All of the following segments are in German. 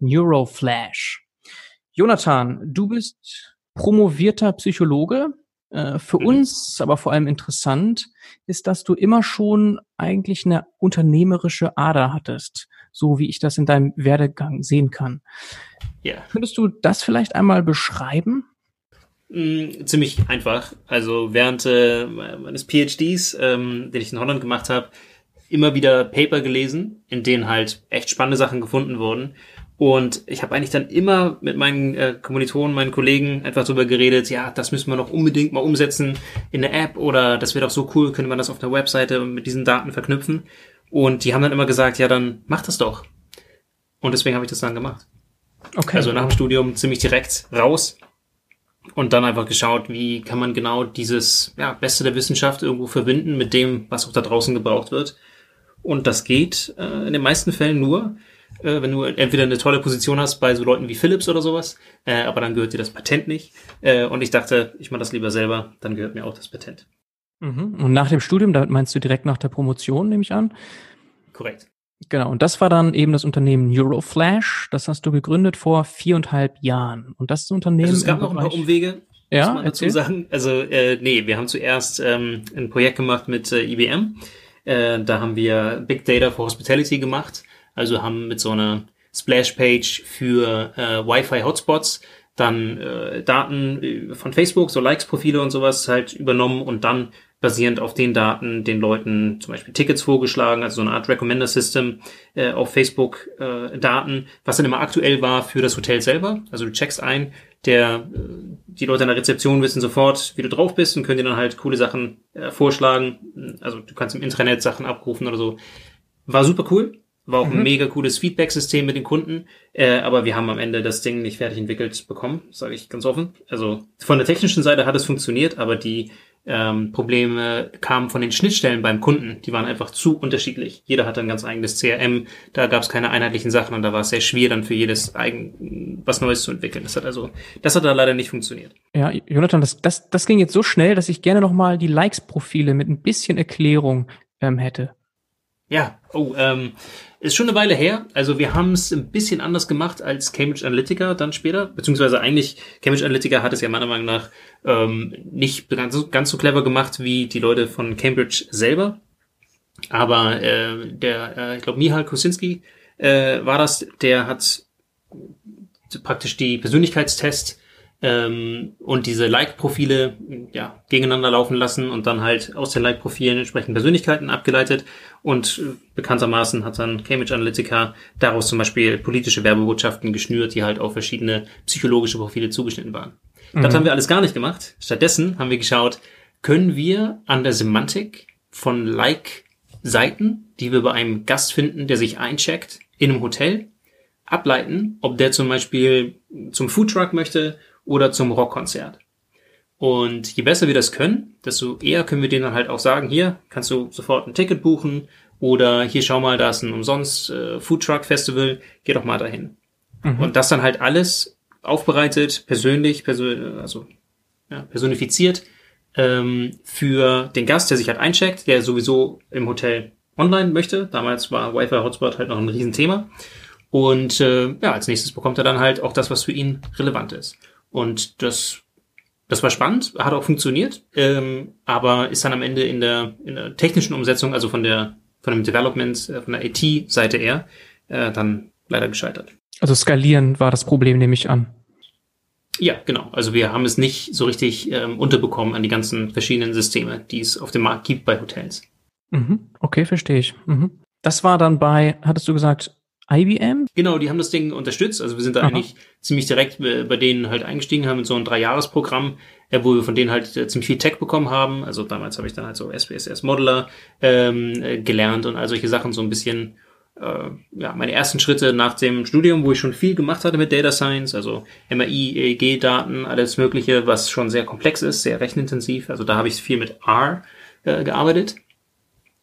Neuroflash. Jonathan, du bist promovierter Psychologe. Äh, für mhm. uns, aber vor allem interessant, ist, dass du immer schon eigentlich eine unternehmerische Ader hattest, so wie ich das in deinem Werdegang sehen kann. Ja. Könntest du das vielleicht einmal beschreiben? Mm, ziemlich einfach. Also während äh, meines PhDs, ähm, den ich in Holland gemacht habe, immer wieder Paper gelesen, in denen halt echt spannende Sachen gefunden wurden. Und ich habe eigentlich dann immer mit meinen äh, Kommilitonen, meinen Kollegen einfach drüber geredet, ja, das müssen wir noch unbedingt mal umsetzen in der App oder das wäre doch so cool, könnte man das auf der Webseite mit diesen Daten verknüpfen. Und die haben dann immer gesagt, ja, dann mach das doch. Und deswegen habe ich das dann gemacht. Okay. Also nach dem Studium ziemlich direkt raus und dann einfach geschaut, wie kann man genau dieses ja, Beste der Wissenschaft irgendwo verbinden mit dem, was auch da draußen gebraucht wird. Und das geht äh, in den meisten Fällen nur, äh, wenn du entweder eine tolle Position hast bei so Leuten wie Philips oder sowas, äh, aber dann gehört dir das Patent nicht. Äh, und ich dachte, ich mache das lieber selber, dann gehört mir auch das Patent. Mhm. Und nach dem Studium, da meinst du direkt nach der Promotion, nehme ich an? Korrekt. Genau, und das war dann eben das Unternehmen Euroflash. Das hast du gegründet vor viereinhalb Jahren. Und das ist ein Unternehmen. Also es gab noch ein paar Umwege. Ja, muss man dazu sagen. Also äh, nee, wir haben zuerst ähm, ein Projekt gemacht mit äh, IBM. Äh, da haben wir Big Data for Hospitality gemacht. Also haben mit so einer Splash-Page für äh, Wi-Fi-Hotspots dann äh, Daten äh, von Facebook, so Likes-Profile und sowas halt übernommen und dann basierend auf den Daten den Leuten zum Beispiel Tickets vorgeschlagen, also so eine Art Recommender-System äh, auf Facebook äh, Daten, was dann immer aktuell war für das Hotel selber. Also du checkst ein, der äh, die Leute an der Rezeption wissen sofort, wie du drauf bist und können dir dann halt coole Sachen äh, vorschlagen. Also du kannst im Intranet Sachen abrufen oder so. War super cool. War auch mhm. ein mega cooles Feedback-System mit den Kunden, äh, aber wir haben am Ende das Ding nicht fertig entwickelt bekommen, sage ich ganz offen. Also von der technischen Seite hat es funktioniert, aber die ähm, Probleme kamen von den Schnittstellen beim Kunden. Die waren einfach zu unterschiedlich. Jeder hatte ein ganz eigenes CRM, da gab es keine einheitlichen Sachen und da war es sehr schwer, dann für jedes eigen was Neues zu entwickeln. Das hat also, das hat da leider nicht funktioniert. Ja, Jonathan, das, das, das ging jetzt so schnell, dass ich gerne nochmal die Likes-Profile mit ein bisschen Erklärung ähm, hätte. Ja, oh, ähm, ist schon eine Weile her. Also wir haben es ein bisschen anders gemacht als Cambridge Analytica dann später. Beziehungsweise eigentlich, Cambridge Analytica hat es ja meiner Meinung nach ähm, nicht ganz, ganz so clever gemacht wie die Leute von Cambridge selber. Aber äh, der, äh, ich glaube, Mihal Kosinski äh, war das, der hat praktisch die Persönlichkeitstest ähm, und diese Like-Profile ja, gegeneinander laufen lassen und dann halt aus den Like-Profilen entsprechend Persönlichkeiten abgeleitet. Und äh, bekanntermaßen hat dann Cambridge Analytica daraus zum Beispiel politische Werbebotschaften geschnürt, die halt auf verschiedene psychologische Profile zugeschnitten waren. Mhm. Das haben wir alles gar nicht gemacht. Stattdessen haben wir geschaut, können wir an der Semantik von Like-Seiten, die wir bei einem Gast finden, der sich eincheckt in einem Hotel, ableiten, ob der zum Beispiel zum Foodtruck möchte oder zum Rockkonzert. Und je besser wir das können, desto eher können wir denen dann halt auch sagen, hier kannst du sofort ein Ticket buchen oder hier schau mal, da ist ein umsonst äh, Foodtruck Festival, geh doch mal dahin. Mhm. Und das dann halt alles aufbereitet, persönlich, persön also ja, personifiziert ähm, für den Gast, der sich halt eincheckt, der sowieso im Hotel online möchte. Damals war Wi-Fi Hotspot halt noch ein Riesenthema. Und äh, ja, als nächstes bekommt er dann halt auch das, was für ihn relevant ist. Und das, das war spannend, hat auch funktioniert, ähm, aber ist dann am Ende in der, in der technischen Umsetzung, also von der, von dem Development, äh, von der IT-Seite eher, äh, dann leider gescheitert. Also skalieren war das Problem, nehme ich an. Ja, genau. Also wir haben es nicht so richtig ähm, unterbekommen an die ganzen verschiedenen Systeme, die es auf dem Markt gibt bei Hotels. Mhm. Okay, verstehe ich. Mhm. Das war dann bei, hattest du gesagt, IBM? Genau, die haben das Ding unterstützt. Also wir sind da Aha. eigentlich ziemlich direkt bei denen halt eingestiegen, haben mit so ein Dreijahresprogramm, äh, wo wir von denen halt äh, ziemlich viel Tech bekommen haben. Also damals habe ich dann halt so SPSS Modeler ähm, äh, gelernt und all solche Sachen so ein bisschen äh, ja, meine ersten Schritte nach dem Studium, wo ich schon viel gemacht hatte mit Data Science, also MRI, EEG-Daten, alles Mögliche, was schon sehr komplex ist, sehr rechenintensiv. Also da habe ich viel mit R äh, gearbeitet.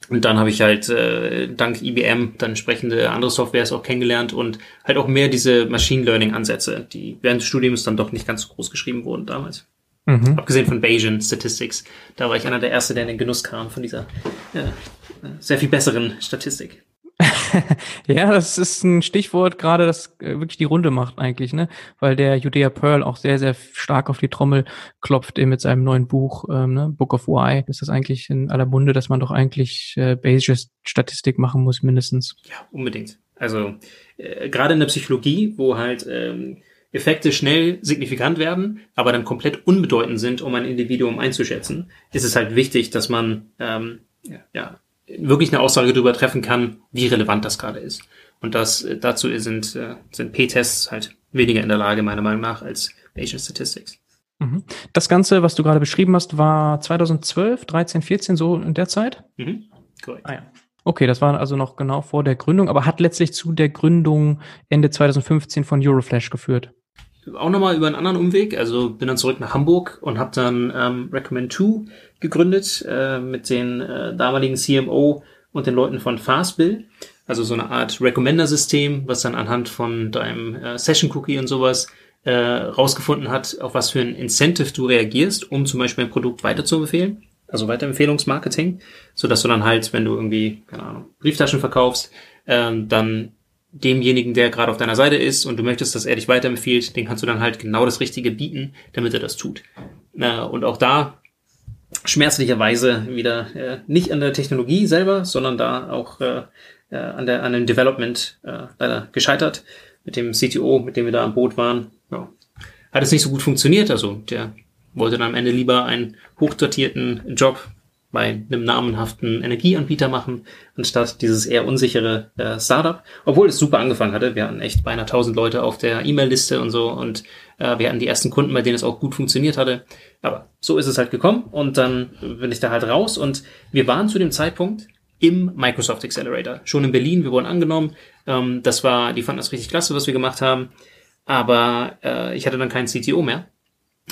Und dann habe ich halt äh, dank IBM dann entsprechende andere Softwares auch kennengelernt und halt auch mehr diese Machine Learning Ansätze, die während des Studiums dann doch nicht ganz so groß geschrieben wurden damals. Mhm. Abgesehen von Bayesian Statistics. Da war ich einer der Ersten, der in den Genuss kam von dieser ja, sehr viel besseren Statistik. ja, das ist ein Stichwort gerade, das äh, wirklich die Runde macht eigentlich, ne? Weil der Judea Pearl auch sehr, sehr stark auf die Trommel klopft mit seinem neuen Buch, ähm, ne? Book of Why. Ist das eigentlich in aller Munde, dass man doch eigentlich äh, Bayesian Statistik machen muss, mindestens? Ja, unbedingt. Also äh, gerade in der Psychologie, wo halt ähm, Effekte schnell signifikant werden, aber dann komplett unbedeutend sind, um ein Individuum einzuschätzen, ist es halt wichtig, dass man ähm, ja wirklich eine Aussage darüber treffen kann, wie relevant das gerade ist. Und das äh, dazu sind, äh, sind P-Tests halt weniger in der Lage, meiner Meinung nach, als Bayesian Statistics. Mhm. Das Ganze, was du gerade beschrieben hast, war 2012, 13, 14, so in der Zeit? Mhm. Korrekt. Ah, ja. Okay, das war also noch genau vor der Gründung, aber hat letztlich zu der Gründung Ende 2015 von Euroflash geführt auch nochmal über einen anderen Umweg. Also bin dann zurück nach Hamburg und habe dann ähm, Recommend 2 gegründet äh, mit den äh, damaligen CMO und den Leuten von Fastbill. Also so eine Art Recommender-System, was dann anhand von deinem äh, Session-Cookie und sowas äh, rausgefunden hat, auf was für ein Incentive du reagierst, um zum Beispiel ein Produkt weiterzuempfehlen. Also Weiterempfehlungsmarketing, so dass du dann halt, wenn du irgendwie, keine Ahnung, Brieftaschen verkaufst, äh, dann demjenigen, der gerade auf deiner Seite ist und du möchtest, dass er dich weiterempfiehlt, den kannst du dann halt genau das Richtige bieten, damit er das tut. Und auch da schmerzlicherweise wieder äh, nicht an der Technologie selber, sondern da auch äh, äh an, der, an dem Development leider gescheitert. Mit dem CTO, mit dem wir da am Boot waren, ja, hat es nicht so gut funktioniert. Also der wollte dann am Ende lieber einen hochdotierten Job bei einem namenhaften Energieanbieter machen, anstatt dieses eher unsichere äh, Startup. Obwohl es super angefangen hatte. Wir hatten echt beinahe 1000 Leute auf der E-Mail-Liste und so und äh, wir hatten die ersten Kunden, bei denen es auch gut funktioniert hatte. Aber so ist es halt gekommen und dann bin ich da halt raus und wir waren zu dem Zeitpunkt im Microsoft Accelerator. Schon in Berlin, wir wurden angenommen. Ähm, das war, die fanden das richtig klasse, was wir gemacht haben. Aber äh, ich hatte dann keinen CTO mehr.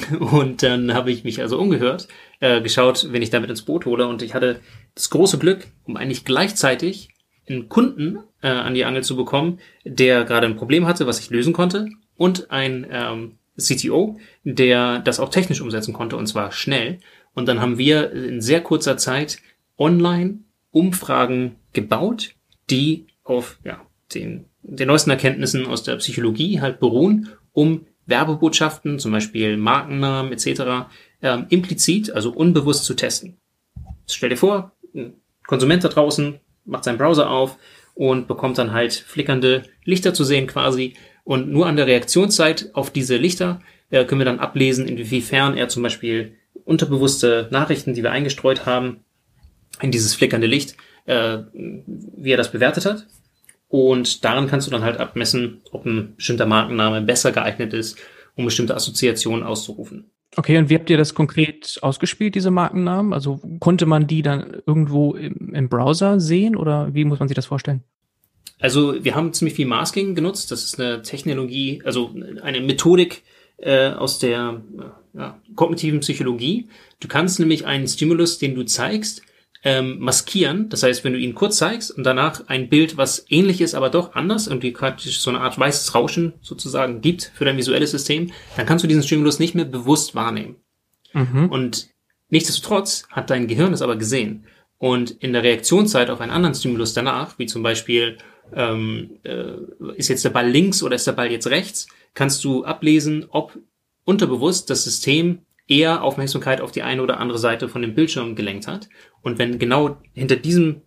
Und dann habe ich mich also umgehört, äh, geschaut, wenn ich damit ins Boot hole. Und ich hatte das große Glück, um eigentlich gleichzeitig einen Kunden äh, an die Angel zu bekommen, der gerade ein Problem hatte, was ich lösen konnte, und ein ähm, CTO, der das auch technisch umsetzen konnte, und zwar schnell. Und dann haben wir in sehr kurzer Zeit online Umfragen gebaut, die auf ja, den, den neuesten Erkenntnissen aus der Psychologie halt beruhen, um Werbebotschaften, zum Beispiel Markennamen etc., ähm, implizit, also unbewusst zu testen. Stell dir vor, ein Konsument da draußen macht seinen Browser auf und bekommt dann halt flickernde Lichter zu sehen quasi. Und nur an der Reaktionszeit auf diese Lichter äh, können wir dann ablesen, inwiefern er zum Beispiel unterbewusste Nachrichten, die wir eingestreut haben, in dieses flickernde Licht, äh, wie er das bewertet hat. Und daran kannst du dann halt abmessen, ob ein bestimmter Markenname besser geeignet ist, um bestimmte Assoziationen auszurufen. Okay, und wie habt ihr das konkret ausgespielt, diese Markennamen? Also konnte man die dann irgendwo im, im Browser sehen oder wie muss man sich das vorstellen? Also wir haben ziemlich viel Masking genutzt. Das ist eine Technologie, also eine Methodik äh, aus der ja, kognitiven Psychologie. Du kannst nämlich einen Stimulus, den du zeigst, ähm, maskieren. Das heißt, wenn du ihn kurz zeigst und danach ein Bild, was ähnlich ist, aber doch anders und die praktisch so eine Art weißes Rauschen sozusagen gibt für dein visuelles System, dann kannst du diesen Stimulus nicht mehr bewusst wahrnehmen. Mhm. Und nichtsdestotrotz hat dein Gehirn es aber gesehen. Und in der Reaktionszeit auf einen anderen Stimulus danach, wie zum Beispiel ähm, äh, ist jetzt der Ball links oder ist der Ball jetzt rechts, kannst du ablesen, ob unterbewusst das System eher Aufmerksamkeit auf die eine oder andere Seite von dem Bildschirm gelenkt hat. Und wenn genau hinter diesem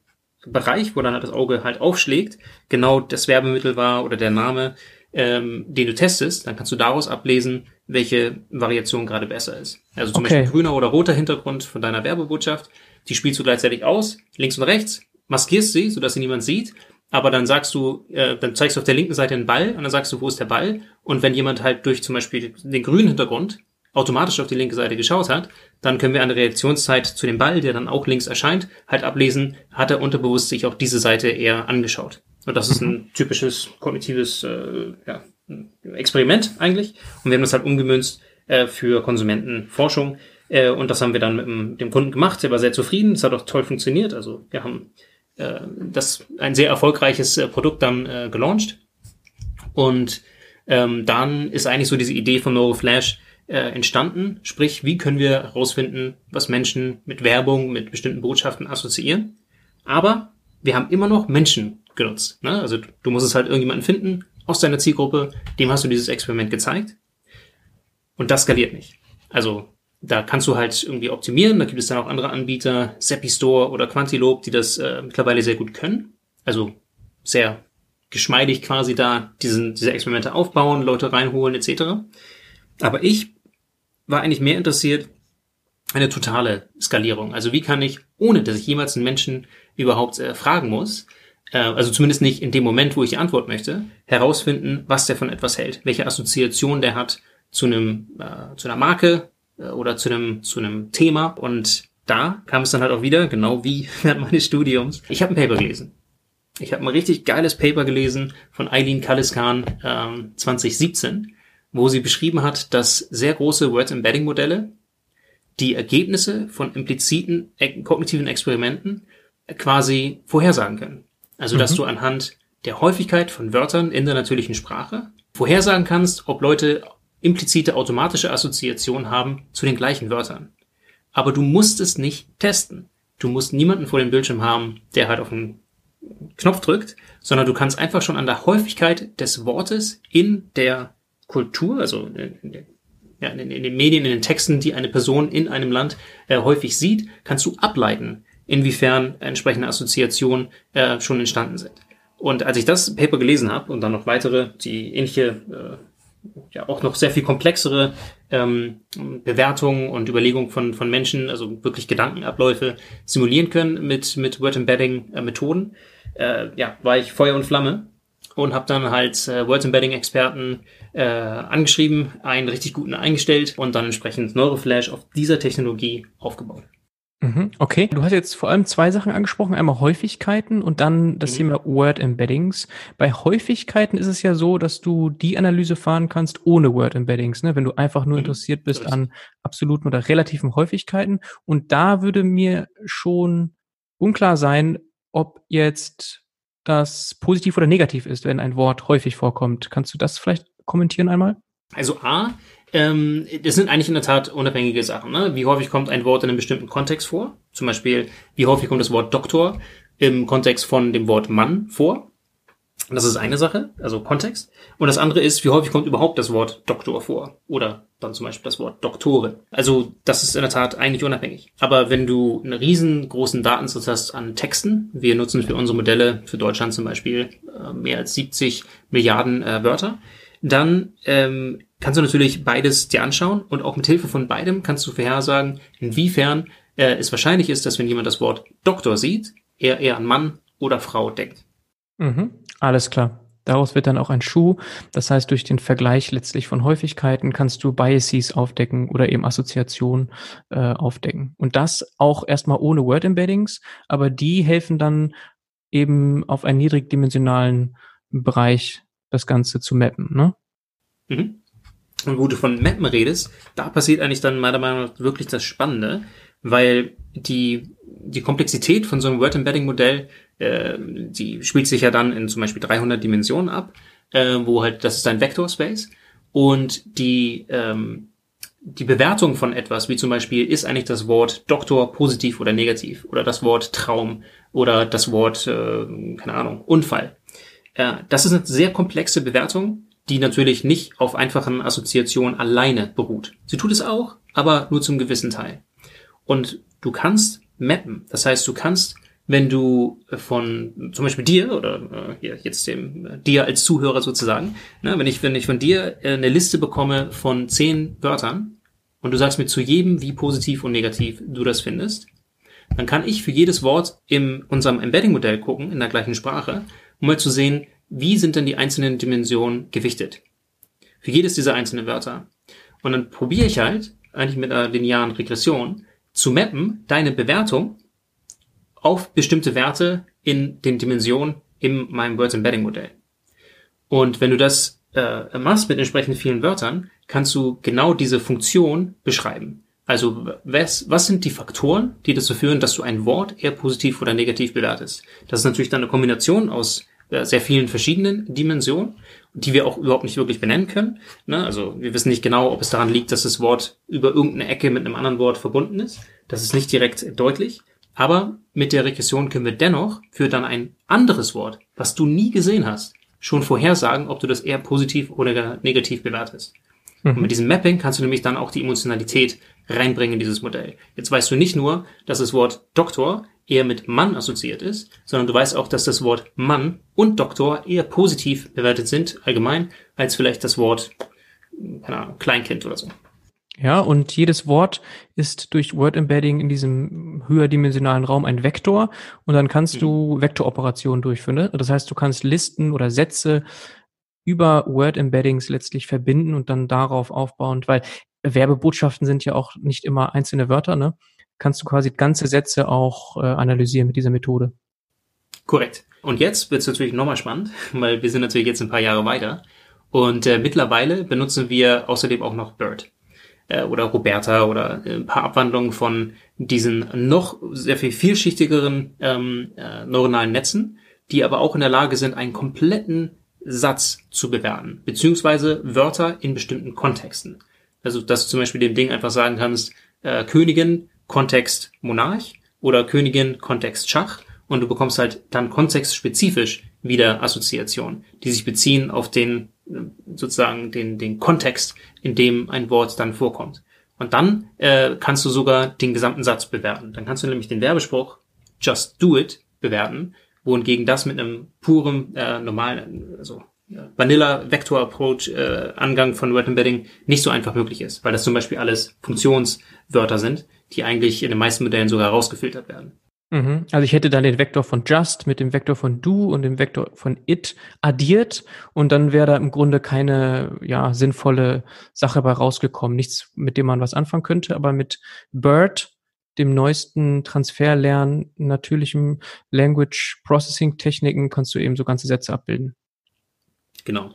Bereich, wo dann halt das Auge halt aufschlägt, genau das Werbemittel war oder der Name, ähm, den du testest, dann kannst du daraus ablesen, welche Variation gerade besser ist. Also zum okay. Beispiel grüner oder roter Hintergrund von deiner Werbebotschaft, die spielst du gleichzeitig aus, links und rechts, maskierst sie, sodass sie niemand sieht, aber dann sagst du, äh, dann zeigst du auf der linken Seite einen Ball und dann sagst du, wo ist der Ball? Und wenn jemand halt durch zum Beispiel den grünen Hintergrund automatisch auf die linke Seite geschaut hat, dann können wir an der Reaktionszeit zu dem Ball, der dann auch links erscheint, halt ablesen, hat er unterbewusst sich auch diese Seite eher angeschaut. Und das ist ein typisches kognitives äh, ja, Experiment eigentlich. Und wir haben das halt umgemünzt äh, für Konsumentenforschung. Äh, und das haben wir dann mit dem, dem Kunden gemacht. Der war sehr zufrieden. Es hat auch toll funktioniert. Also wir haben äh, das ein sehr erfolgreiches äh, Produkt dann äh, gelauncht. Und ähm, dann ist eigentlich so diese Idee von NeuroFlash äh, entstanden. Sprich, wie können wir herausfinden, was Menschen mit Werbung, mit bestimmten Botschaften assoziieren. Aber wir haben immer noch Menschen genutzt. Ne? Also du musst es halt irgendjemanden finden aus deiner Zielgruppe, dem hast du dieses Experiment gezeigt. Und das skaliert nicht. Also da kannst du halt irgendwie optimieren. Da gibt es dann auch andere Anbieter, Seppi Store oder Quantilope, die das äh, mittlerweile sehr gut können. Also sehr geschmeidig quasi da diesen, diese Experimente aufbauen, Leute reinholen etc. Aber ich war eigentlich mehr interessiert eine totale Skalierung. Also wie kann ich, ohne dass ich jemals einen Menschen überhaupt äh, fragen muss, äh, also zumindest nicht in dem Moment, wo ich die Antwort möchte, herausfinden, was der von etwas hält, welche Assoziation der hat zu einem, äh, zu einer Marke äh, oder zu einem, zu einem Thema. Und da kam es dann halt auch wieder, genau wie während meines Studiums. Ich habe ein Paper gelesen. Ich habe ein richtig geiles Paper gelesen von Eileen Kalliskan ähm, 2017, wo sie beschrieben hat, dass sehr große Word-Embedding-Modelle die Ergebnisse von impliziten äh, kognitiven Experimenten quasi vorhersagen können. Also, dass mhm. du anhand der Häufigkeit von Wörtern in der natürlichen Sprache vorhersagen kannst, ob Leute implizite automatische Assoziationen haben zu den gleichen Wörtern. Aber du musst es nicht testen. Du musst niemanden vor dem Bildschirm haben, der halt auf einen Knopf drückt, sondern du kannst einfach schon an der Häufigkeit des Wortes in der Kultur, also in, ja, in, in den Medien, in den Texten, die eine Person in einem Land äh, häufig sieht, kannst du ableiten, inwiefern entsprechende Assoziationen äh, schon entstanden sind. Und als ich das Paper gelesen habe und dann noch weitere, die ähnliche, äh, ja auch noch sehr viel komplexere ähm, Bewertungen und Überlegungen von, von Menschen, also wirklich Gedankenabläufe simulieren können mit, mit Word Embedding äh, äh, ja, war ich Feuer und Flamme und habe dann halt äh, Word Embedding Experten äh, angeschrieben, einen richtig guten eingestellt und dann entsprechend Neuroflash auf dieser Technologie aufgebaut. Mhm, okay, du hast jetzt vor allem zwei Sachen angesprochen, einmal Häufigkeiten und dann das mhm. Thema Word Embeddings. Bei Häufigkeiten ist es ja so, dass du die Analyse fahren kannst ohne Word Embeddings, ne? wenn du einfach nur mhm. interessiert bist an absoluten oder relativen Häufigkeiten. Und da würde mir schon unklar sein, ob jetzt das positiv oder negativ ist, wenn ein Wort häufig vorkommt. Kannst du das vielleicht kommentieren einmal? Also A, ähm, das sind eigentlich in der Tat unabhängige Sachen. Ne? Wie häufig kommt ein Wort in einem bestimmten Kontext vor? Zum Beispiel, wie häufig kommt das Wort Doktor im Kontext von dem Wort Mann vor? Das ist eine Sache, also Kontext. Und das andere ist, wie häufig kommt überhaupt das Wort Doktor vor? Oder dann zum Beispiel das Wort Doktorin. Also das ist in der Tat eigentlich unabhängig. Aber wenn du einen riesengroßen Datensatz hast an Texten, wir nutzen für unsere Modelle, für Deutschland zum Beispiel, äh, mehr als 70 Milliarden äh, Wörter, dann ähm, kannst du natürlich beides dir anschauen und auch mit Hilfe von beidem kannst du vorhersagen, inwiefern äh, es wahrscheinlich ist, dass wenn jemand das Wort Doktor sieht, er eher an Mann oder Frau denkt. Mhm, alles klar. Daraus wird dann auch ein Schuh. Das heißt, durch den Vergleich letztlich von Häufigkeiten kannst du Biases aufdecken oder eben Assoziationen äh, aufdecken. Und das auch erstmal ohne Word Embeddings, aber die helfen dann eben auf einen niedrigdimensionalen Bereich das Ganze zu mappen, ne? Mhm. Und wo du von Mappen redest, da passiert eigentlich dann meiner Meinung nach wirklich das Spannende, weil die, die Komplexität von so einem Word-Embedding-Modell, äh, die spielt sich ja dann in zum Beispiel 300 Dimensionen ab, äh, wo halt, das ist ein Vector-Space und die, ähm, die Bewertung von etwas, wie zum Beispiel, ist eigentlich das Wort Doktor positiv oder negativ oder das Wort Traum oder das Wort, äh, keine Ahnung, Unfall. Äh, das ist eine sehr komplexe Bewertung, die natürlich nicht auf einfachen Assoziationen alleine beruht. Sie tut es auch, aber nur zum gewissen Teil. Und du kannst mappen. Das heißt, du kannst, wenn du von zum Beispiel dir oder äh, jetzt dem äh, dir als Zuhörer sozusagen, ne, wenn ich wenn ich von dir äh, eine Liste bekomme von zehn Wörtern und du sagst mir zu jedem, wie positiv und negativ du das findest, dann kann ich für jedes Wort in unserem Embedding-Modell gucken in der gleichen Sprache, um mal zu sehen, wie sind denn die einzelnen Dimensionen gewichtet? Für jedes dieser einzelnen Wörter. Und dann probiere ich halt, eigentlich mit einer linearen Regression, zu mappen, deine Bewertung auf bestimmte Werte in den Dimensionen in meinem Words Embedding Modell. Und wenn du das äh, machst mit entsprechend vielen Wörtern, kannst du genau diese Funktion beschreiben. Also was, was sind die Faktoren, die dazu führen, dass du ein Wort eher positiv oder negativ bewertest? Das ist natürlich dann eine Kombination aus äh, sehr vielen verschiedenen Dimensionen, die wir auch überhaupt nicht wirklich benennen können. Ne? Also wir wissen nicht genau, ob es daran liegt, dass das Wort über irgendeine Ecke mit einem anderen Wort verbunden ist. Das ist nicht direkt deutlich. Aber mit der Regression können wir dennoch für dann ein anderes Wort, was du nie gesehen hast, schon vorhersagen, ob du das eher positiv oder negativ bewertest. Mhm. Und mit diesem Mapping kannst du nämlich dann auch die Emotionalität reinbringen in dieses Modell. Jetzt weißt du nicht nur, dass das Wort Doktor eher mit Mann assoziiert ist, sondern du weißt auch, dass das Wort Mann und Doktor eher positiv bewertet sind, allgemein, als vielleicht das Wort, keine Ahnung, Kleinkind oder so. Ja, und jedes Wort ist durch Word Embedding in diesem höherdimensionalen Raum ein Vektor und dann kannst mhm. du Vektoroperationen durchführen. Ne? Das heißt, du kannst Listen oder Sätze über Word Embeddings letztlich verbinden und dann darauf aufbauend, weil Werbebotschaften sind ja auch nicht immer einzelne Wörter, ne? Kannst du quasi ganze Sätze auch äh, analysieren mit dieser Methode. Korrekt. Und jetzt wird es natürlich nochmal spannend, weil wir sind natürlich jetzt ein paar Jahre weiter. Und äh, mittlerweile benutzen wir außerdem auch noch BERT äh, oder Roberta oder äh, ein paar Abwandlungen von diesen noch sehr viel vielschichtigeren ähm, äh, neuronalen Netzen, die aber auch in der Lage sind, einen kompletten Satz zu bewerten, beziehungsweise Wörter in bestimmten Kontexten. Also, dass du zum Beispiel dem Ding einfach sagen kannst, äh, Königin, Kontext Monarch oder Königin, Kontext Schach und du bekommst halt dann kontextspezifisch wieder Assoziationen, die sich beziehen auf den sozusagen den, den Kontext, in dem ein Wort dann vorkommt. Und dann äh, kannst du sogar den gesamten Satz bewerten. Dann kannst du nämlich den Werbespruch Just Do It bewerten, wohingegen das mit einem purem äh, normalen, also Vanilla Vector Approach äh, Angang von Word Embedding nicht so einfach möglich ist, weil das zum Beispiel alles Funktionswörter sind, die eigentlich in den meisten Modellen sogar rausgefiltert werden. Mhm. Also ich hätte dann den Vektor von just mit dem Vektor von do und dem Vektor von it addiert und dann wäre da im Grunde keine ja, sinnvolle Sache bei rausgekommen. Nichts, mit dem man was anfangen könnte, aber mit BERT, dem neuesten Transferlernen, natürlichem Language Processing Techniken kannst du eben so ganze Sätze abbilden. Genau.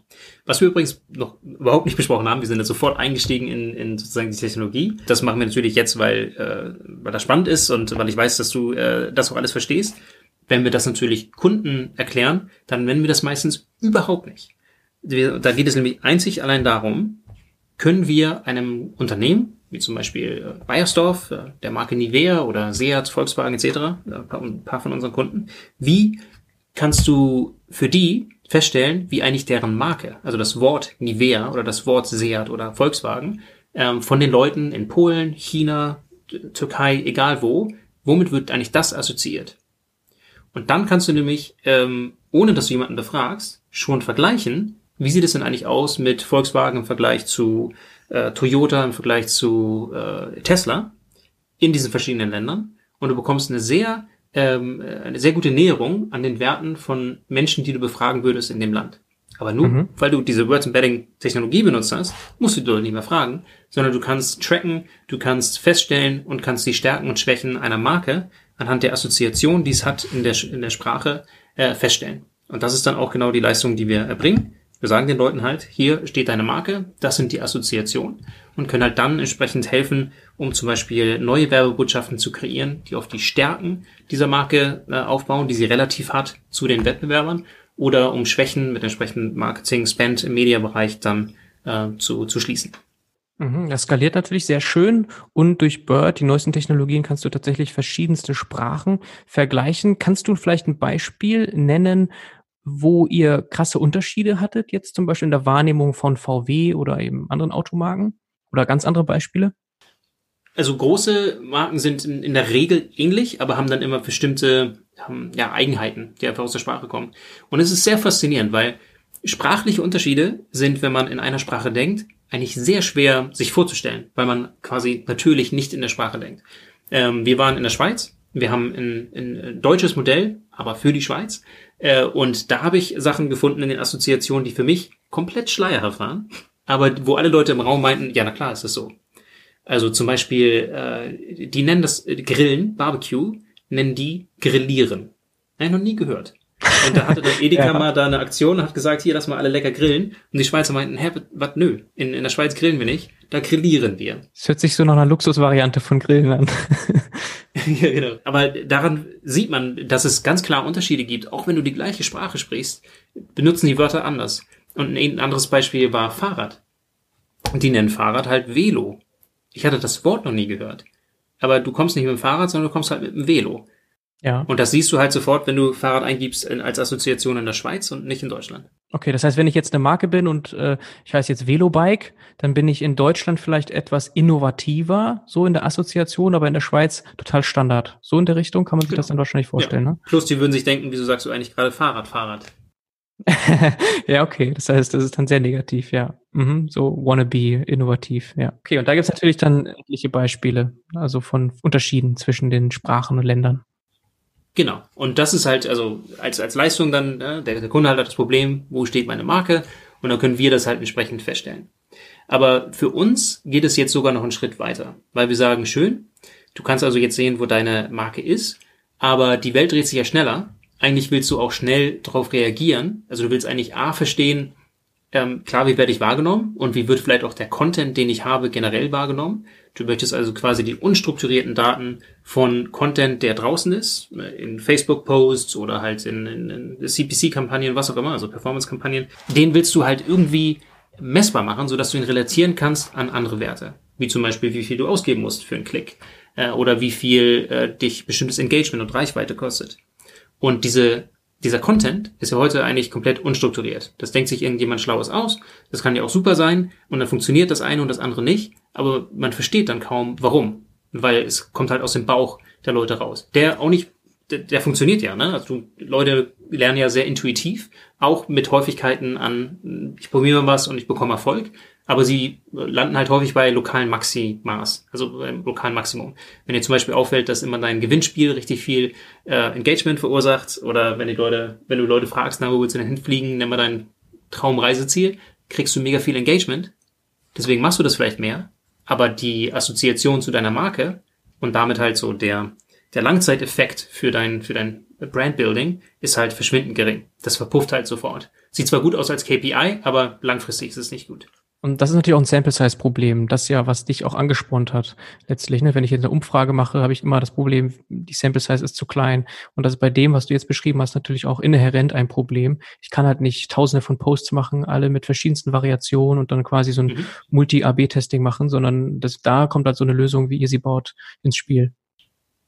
Was wir übrigens noch überhaupt nicht besprochen haben, wir sind jetzt sofort eingestiegen in, in sozusagen die Technologie. Das machen wir natürlich jetzt, weil, äh, weil das spannend ist und weil ich weiß, dass du äh, das auch alles verstehst. Wenn wir das natürlich Kunden erklären, dann nennen wir das meistens überhaupt nicht. Wir, da geht es nämlich einzig allein darum, können wir einem Unternehmen, wie zum Beispiel äh, Bayersdorf, äh, der Marke Nivea oder Seat, Volkswagen etc., ein paar von unseren Kunden, wie kannst du für die feststellen, wie eigentlich deren Marke, also das Wort Nivea oder das Wort Seat oder Volkswagen, ähm, von den Leuten in Polen, China, Türkei, egal wo, womit wird eigentlich das assoziiert? Und dann kannst du nämlich, ähm, ohne dass du jemanden befragst, schon vergleichen, wie sieht es denn eigentlich aus mit Volkswagen im Vergleich zu äh, Toyota, im Vergleich zu äh, Tesla in diesen verschiedenen Ländern. Und du bekommst eine sehr ähm, eine sehr gute Näherung an den Werten von Menschen, die du befragen würdest in dem Land. Aber nur, mhm. weil du diese Words Embedding Technologie benutzt hast, musst du dort nicht mehr fragen, sondern du kannst tracken, du kannst feststellen und kannst die Stärken und Schwächen einer Marke anhand der Assoziation, die es hat in der, in der Sprache, äh, feststellen. Und das ist dann auch genau die Leistung, die wir erbringen. Wir sagen den Leuten halt, hier steht deine Marke, das sind die Assoziationen und können halt dann entsprechend helfen, um zum Beispiel neue Werbebotschaften zu kreieren, die auf die Stärken dieser Marke äh, aufbauen, die sie relativ hat zu den Wettbewerbern oder um Schwächen mit entsprechendem Marketing, Spend im Mediabereich dann äh, zu, zu schließen. Mhm, das skaliert natürlich sehr schön und durch Bird, die neuesten Technologien, kannst du tatsächlich verschiedenste Sprachen vergleichen. Kannst du vielleicht ein Beispiel nennen, wo ihr krasse Unterschiede hattet, jetzt zum Beispiel in der Wahrnehmung von VW oder eben anderen Automarken? Oder ganz andere Beispiele? Also große Marken sind in, der Regel ähnlich, aber haben dann immer bestimmte haben, ja, Eigenheiten, die einfach aus der Sprache kommen. Und es ist sehr faszinierend, weil sprachliche Unterschiede sind, wenn man in einer Sprache denkt, eigentlich sehr schwer sich vorzustellen, weil man quasi natürlich nicht in der Sprache denkt. Ähm, wir waren in der Schweiz, wir haben ein, ein deutsches Modell, aber für die Schweiz. Äh, und da habe ich Sachen gefunden in den Assoziationen, die für mich komplett schleierhaft waren, aber wo alle Leute im Raum meinten, ja, na klar, ist das so. Also zum Beispiel, äh, die nennen das Grillen, Barbecue, nennen die Grillieren. Nein, noch nie gehört. Und da hatte dann Edeka ja. mal da eine Aktion und hat gesagt, hier, lass mal alle lecker grillen. Und die Schweizer meinten, hä, was, nö, in, in der Schweiz grillen wir nicht, da grillieren wir. Das hört sich so nach einer Luxusvariante von Grillen an. ja, genau. Aber daran sieht man, dass es ganz klar Unterschiede gibt. Auch wenn du die gleiche Sprache sprichst, benutzen die Wörter anders. Und ein anderes Beispiel war Fahrrad. Und die nennen Fahrrad halt Velo. Ich hatte das Wort noch nie gehört. Aber du kommst nicht mit dem Fahrrad, sondern du kommst halt mit dem Velo. Ja. Und das siehst du halt sofort, wenn du Fahrrad eingibst als Assoziation in der Schweiz und nicht in Deutschland. Okay, das heißt, wenn ich jetzt eine Marke bin und äh, ich heiße jetzt Velobike, dann bin ich in Deutschland vielleicht etwas innovativer, so in der Assoziation, aber in der Schweiz total Standard. So in der Richtung kann man sich genau. das dann wahrscheinlich vorstellen, ja. ne? Plus, die würden sich denken, wieso sagst du eigentlich gerade Fahrrad, Fahrrad? ja, okay. Das heißt, das ist dann sehr negativ, ja. Mhm, so wannabe, innovativ, ja. Okay, und da gibt's natürlich dann etliche Beispiele, also von Unterschieden zwischen den Sprachen und Ländern. Genau. Und das ist halt, also als, als Leistung dann, ne, der, der Kunde hat das Problem, wo steht meine Marke? Und dann können wir das halt entsprechend feststellen. Aber für uns geht es jetzt sogar noch einen Schritt weiter, weil wir sagen, schön, du kannst also jetzt sehen, wo deine Marke ist, aber die Welt dreht sich ja schneller. Eigentlich willst du auch schnell darauf reagieren. Also du willst eigentlich A verstehen, ähm, klar, wie werde ich wahrgenommen und wie wird vielleicht auch der Content, den ich habe, generell wahrgenommen. Du möchtest also quasi die unstrukturierten Daten von Content, der draußen ist, äh, in Facebook-Posts oder halt in, in, in CPC-Kampagnen, was auch immer, also Performance-Kampagnen, den willst du halt irgendwie messbar machen, sodass du ihn relatieren kannst an andere Werte. Wie zum Beispiel, wie viel du ausgeben musst für einen Klick äh, oder wie viel äh, dich bestimmtes Engagement und Reichweite kostet. Und diese dieser Content ist ja heute eigentlich komplett unstrukturiert. Das denkt sich irgendjemand Schlaues aus. Das kann ja auch super sein. Und dann funktioniert das eine und das andere nicht. Aber man versteht dann kaum, warum. Weil es kommt halt aus dem Bauch der Leute raus. Der auch nicht, der, der funktioniert ja, ne? Also Leute lernen ja sehr intuitiv. Auch mit Häufigkeiten an, ich probiere mal was und ich bekomme Erfolg aber sie landen halt häufig bei lokalen Maximaß, also beim lokalen Maximum. Wenn dir zum Beispiel auffällt, dass immer dein Gewinnspiel richtig viel äh, Engagement verursacht oder wenn die Leute, wenn du Leute fragst, na, wo willst du denn hinfliegen, nimm mal dein Traumreiseziel, kriegst du mega viel Engagement. Deswegen machst du das vielleicht mehr, aber die Assoziation zu deiner Marke und damit halt so der, der Langzeiteffekt für dein, für dein Brandbuilding ist halt verschwindend gering. Das verpufft halt sofort. Sieht zwar gut aus als KPI, aber langfristig ist es nicht gut. Und das ist natürlich auch ein Sample-Size-Problem. Das ja, was dich auch angespornt hat. Letztlich, ne, wenn ich jetzt eine Umfrage mache, habe ich immer das Problem, die Sample-Size ist zu klein. Und das ist bei dem, was du jetzt beschrieben hast, natürlich auch inhärent ein Problem. Ich kann halt nicht tausende von Posts machen, alle mit verschiedensten Variationen und dann quasi so ein mhm. Multi-AB-Testing machen, sondern das, da kommt halt so eine Lösung wie EasyBoard ins Spiel.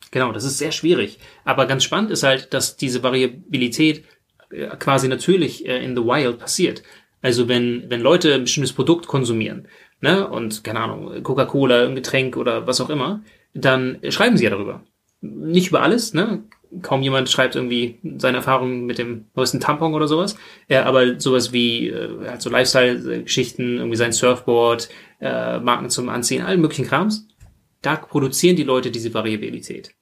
Genau, das ist sehr schwierig. Aber ganz spannend ist halt, dass diese Variabilität äh, quasi natürlich äh, in the wild passiert. Also wenn, wenn Leute ein bestimmtes Produkt konsumieren, ne, und keine Ahnung, Coca-Cola, ein Getränk oder was auch immer, dann schreiben sie ja darüber. Nicht über alles, ne? Kaum jemand schreibt irgendwie seine Erfahrungen mit dem neuesten Tampon oder sowas. Ja, aber sowas wie äh, halt so Lifestyle-Geschichten, irgendwie sein Surfboard, äh, Marken zum Anziehen, allen möglichen Krams. Da produzieren die Leute diese Variabilität.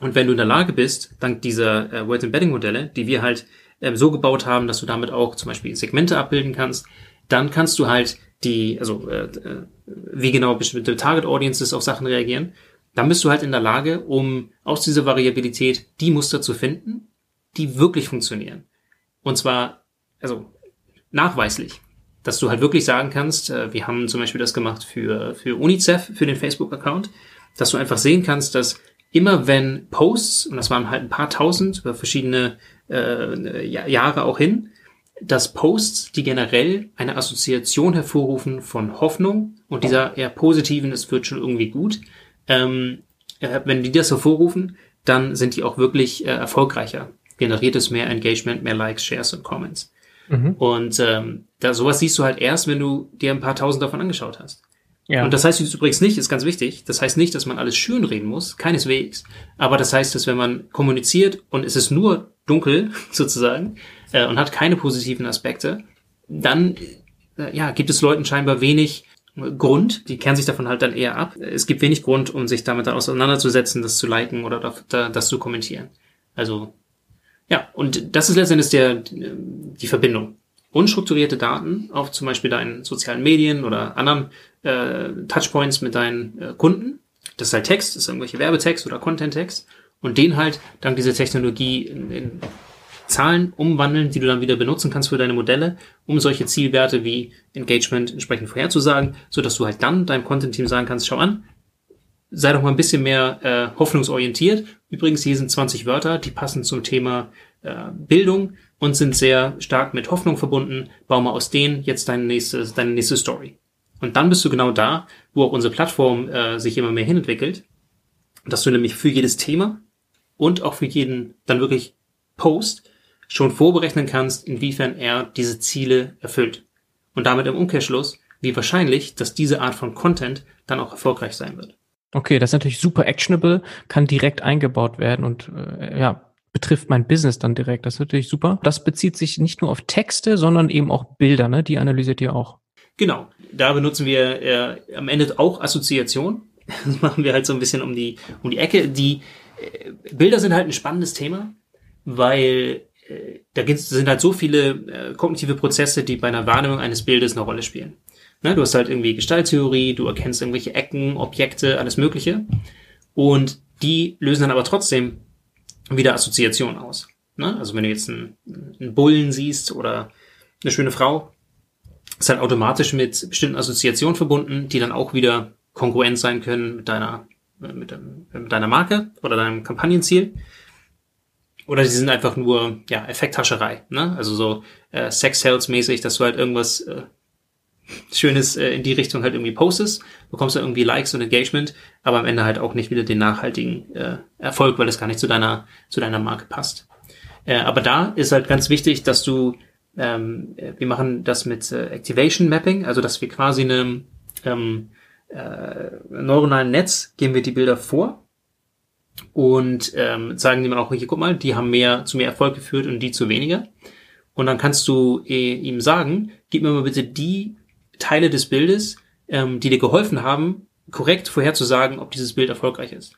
Und wenn du in der Lage bist, dank dieser äh, Word Embedding Modelle, die wir halt äh, so gebaut haben, dass du damit auch zum Beispiel Segmente abbilden kannst, dann kannst du halt die, also äh, äh, wie genau bestimmte Target Audiences auf Sachen reagieren, dann bist du halt in der Lage, um aus dieser Variabilität die Muster zu finden, die wirklich funktionieren. Und zwar, also nachweislich, dass du halt wirklich sagen kannst, äh, wir haben zum Beispiel das gemacht für, für UNICEF, für den Facebook-Account, dass du einfach sehen kannst, dass immer wenn Posts, und das waren halt ein paar tausend über verschiedene äh, Jahre auch hin, dass Posts, die generell eine Assoziation hervorrufen von Hoffnung und dieser eher positiven, es wird schon irgendwie gut, ähm, äh, wenn die das hervorrufen, dann sind die auch wirklich äh, erfolgreicher. Generiert es mehr Engagement, mehr Likes, Shares und Comments. Mhm. Und ähm, da sowas siehst du halt erst, wenn du dir ein paar tausend davon angeschaut hast. Ja. Und das heißt übrigens nicht, ist ganz wichtig, das heißt nicht, dass man alles schön reden muss, keineswegs. Aber das heißt, dass wenn man kommuniziert und es ist nur dunkel sozusagen äh, und hat keine positiven Aspekte, dann äh, ja, gibt es Leuten scheinbar wenig Grund, die kehren sich davon halt dann eher ab. Es gibt wenig Grund, um sich damit auseinanderzusetzen, das zu liken oder das, das zu kommentieren. Also ja, und das ist letztendlich der, die Verbindung unstrukturierte Daten auf zum Beispiel deinen sozialen Medien oder anderen äh, Touchpoints mit deinen äh, Kunden. Das ist halt Text, das ist irgendwelche Werbetext oder Content-Text und den halt dank dieser Technologie in, in Zahlen umwandeln, die du dann wieder benutzen kannst für deine Modelle, um solche Zielwerte wie Engagement entsprechend vorherzusagen, so dass du halt dann deinem Content-Team sagen kannst, schau an, sei doch mal ein bisschen mehr äh, hoffnungsorientiert. Übrigens, hier sind 20 Wörter, die passen zum Thema äh, Bildung und sind sehr stark mit Hoffnung verbunden. Bau mal aus denen jetzt deine nächste, deine nächste Story. Und dann bist du genau da, wo auch unsere Plattform äh, sich immer mehr hinentwickelt, dass du nämlich für jedes Thema und auch für jeden dann wirklich Post schon vorberechnen kannst, inwiefern er diese Ziele erfüllt. Und damit im Umkehrschluss, wie wahrscheinlich, dass diese Art von Content dann auch erfolgreich sein wird. Okay, das ist natürlich super actionable, kann direkt eingebaut werden und äh, ja, betrifft mein Business dann direkt. Das ist natürlich super. Das bezieht sich nicht nur auf Texte, sondern eben auch Bilder, ne? Die analysiert ihr auch. Genau. Da benutzen wir äh, am Ende auch Assoziation. Das machen wir halt so ein bisschen um die, um die Ecke. Die äh, Bilder sind halt ein spannendes Thema, weil äh, da sind halt so viele äh, kognitive Prozesse, die bei einer Wahrnehmung eines Bildes eine Rolle spielen. Ne, du hast halt irgendwie Gestalttheorie, du erkennst irgendwelche Ecken, Objekte, alles Mögliche. Und die lösen dann aber trotzdem wieder Assoziationen aus. Ne? Also wenn du jetzt einen, einen Bullen siehst oder eine schöne Frau, ist halt automatisch mit bestimmten Assoziationen verbunden, die dann auch wieder kongruent sein können mit deiner, mit, mit deiner Marke oder deinem Kampagnenziel. Oder die sind einfach nur ja Effekthascherei, ne? Also so äh, Sex Sales mäßig, dass du halt irgendwas äh, Schönes äh, in die Richtung halt irgendwie postest, bekommst du irgendwie Likes und Engagement, aber am Ende halt auch nicht wieder den nachhaltigen äh, Erfolg, weil das gar nicht zu deiner, zu deiner Marke passt. Äh, aber da ist halt ganz wichtig, dass du, ähm, wir machen das mit äh, Activation Mapping, also dass wir quasi einem ähm, äh, neuronalen Netz geben wir die Bilder vor und ähm, sagen dem auch, hier guck mal, die haben mehr zu mehr Erfolg geführt und die zu weniger. Und dann kannst du äh, ihm sagen, gib mir mal bitte die Teile des Bildes, ähm, die dir geholfen haben, korrekt vorherzusagen, ob dieses Bild erfolgreich ist.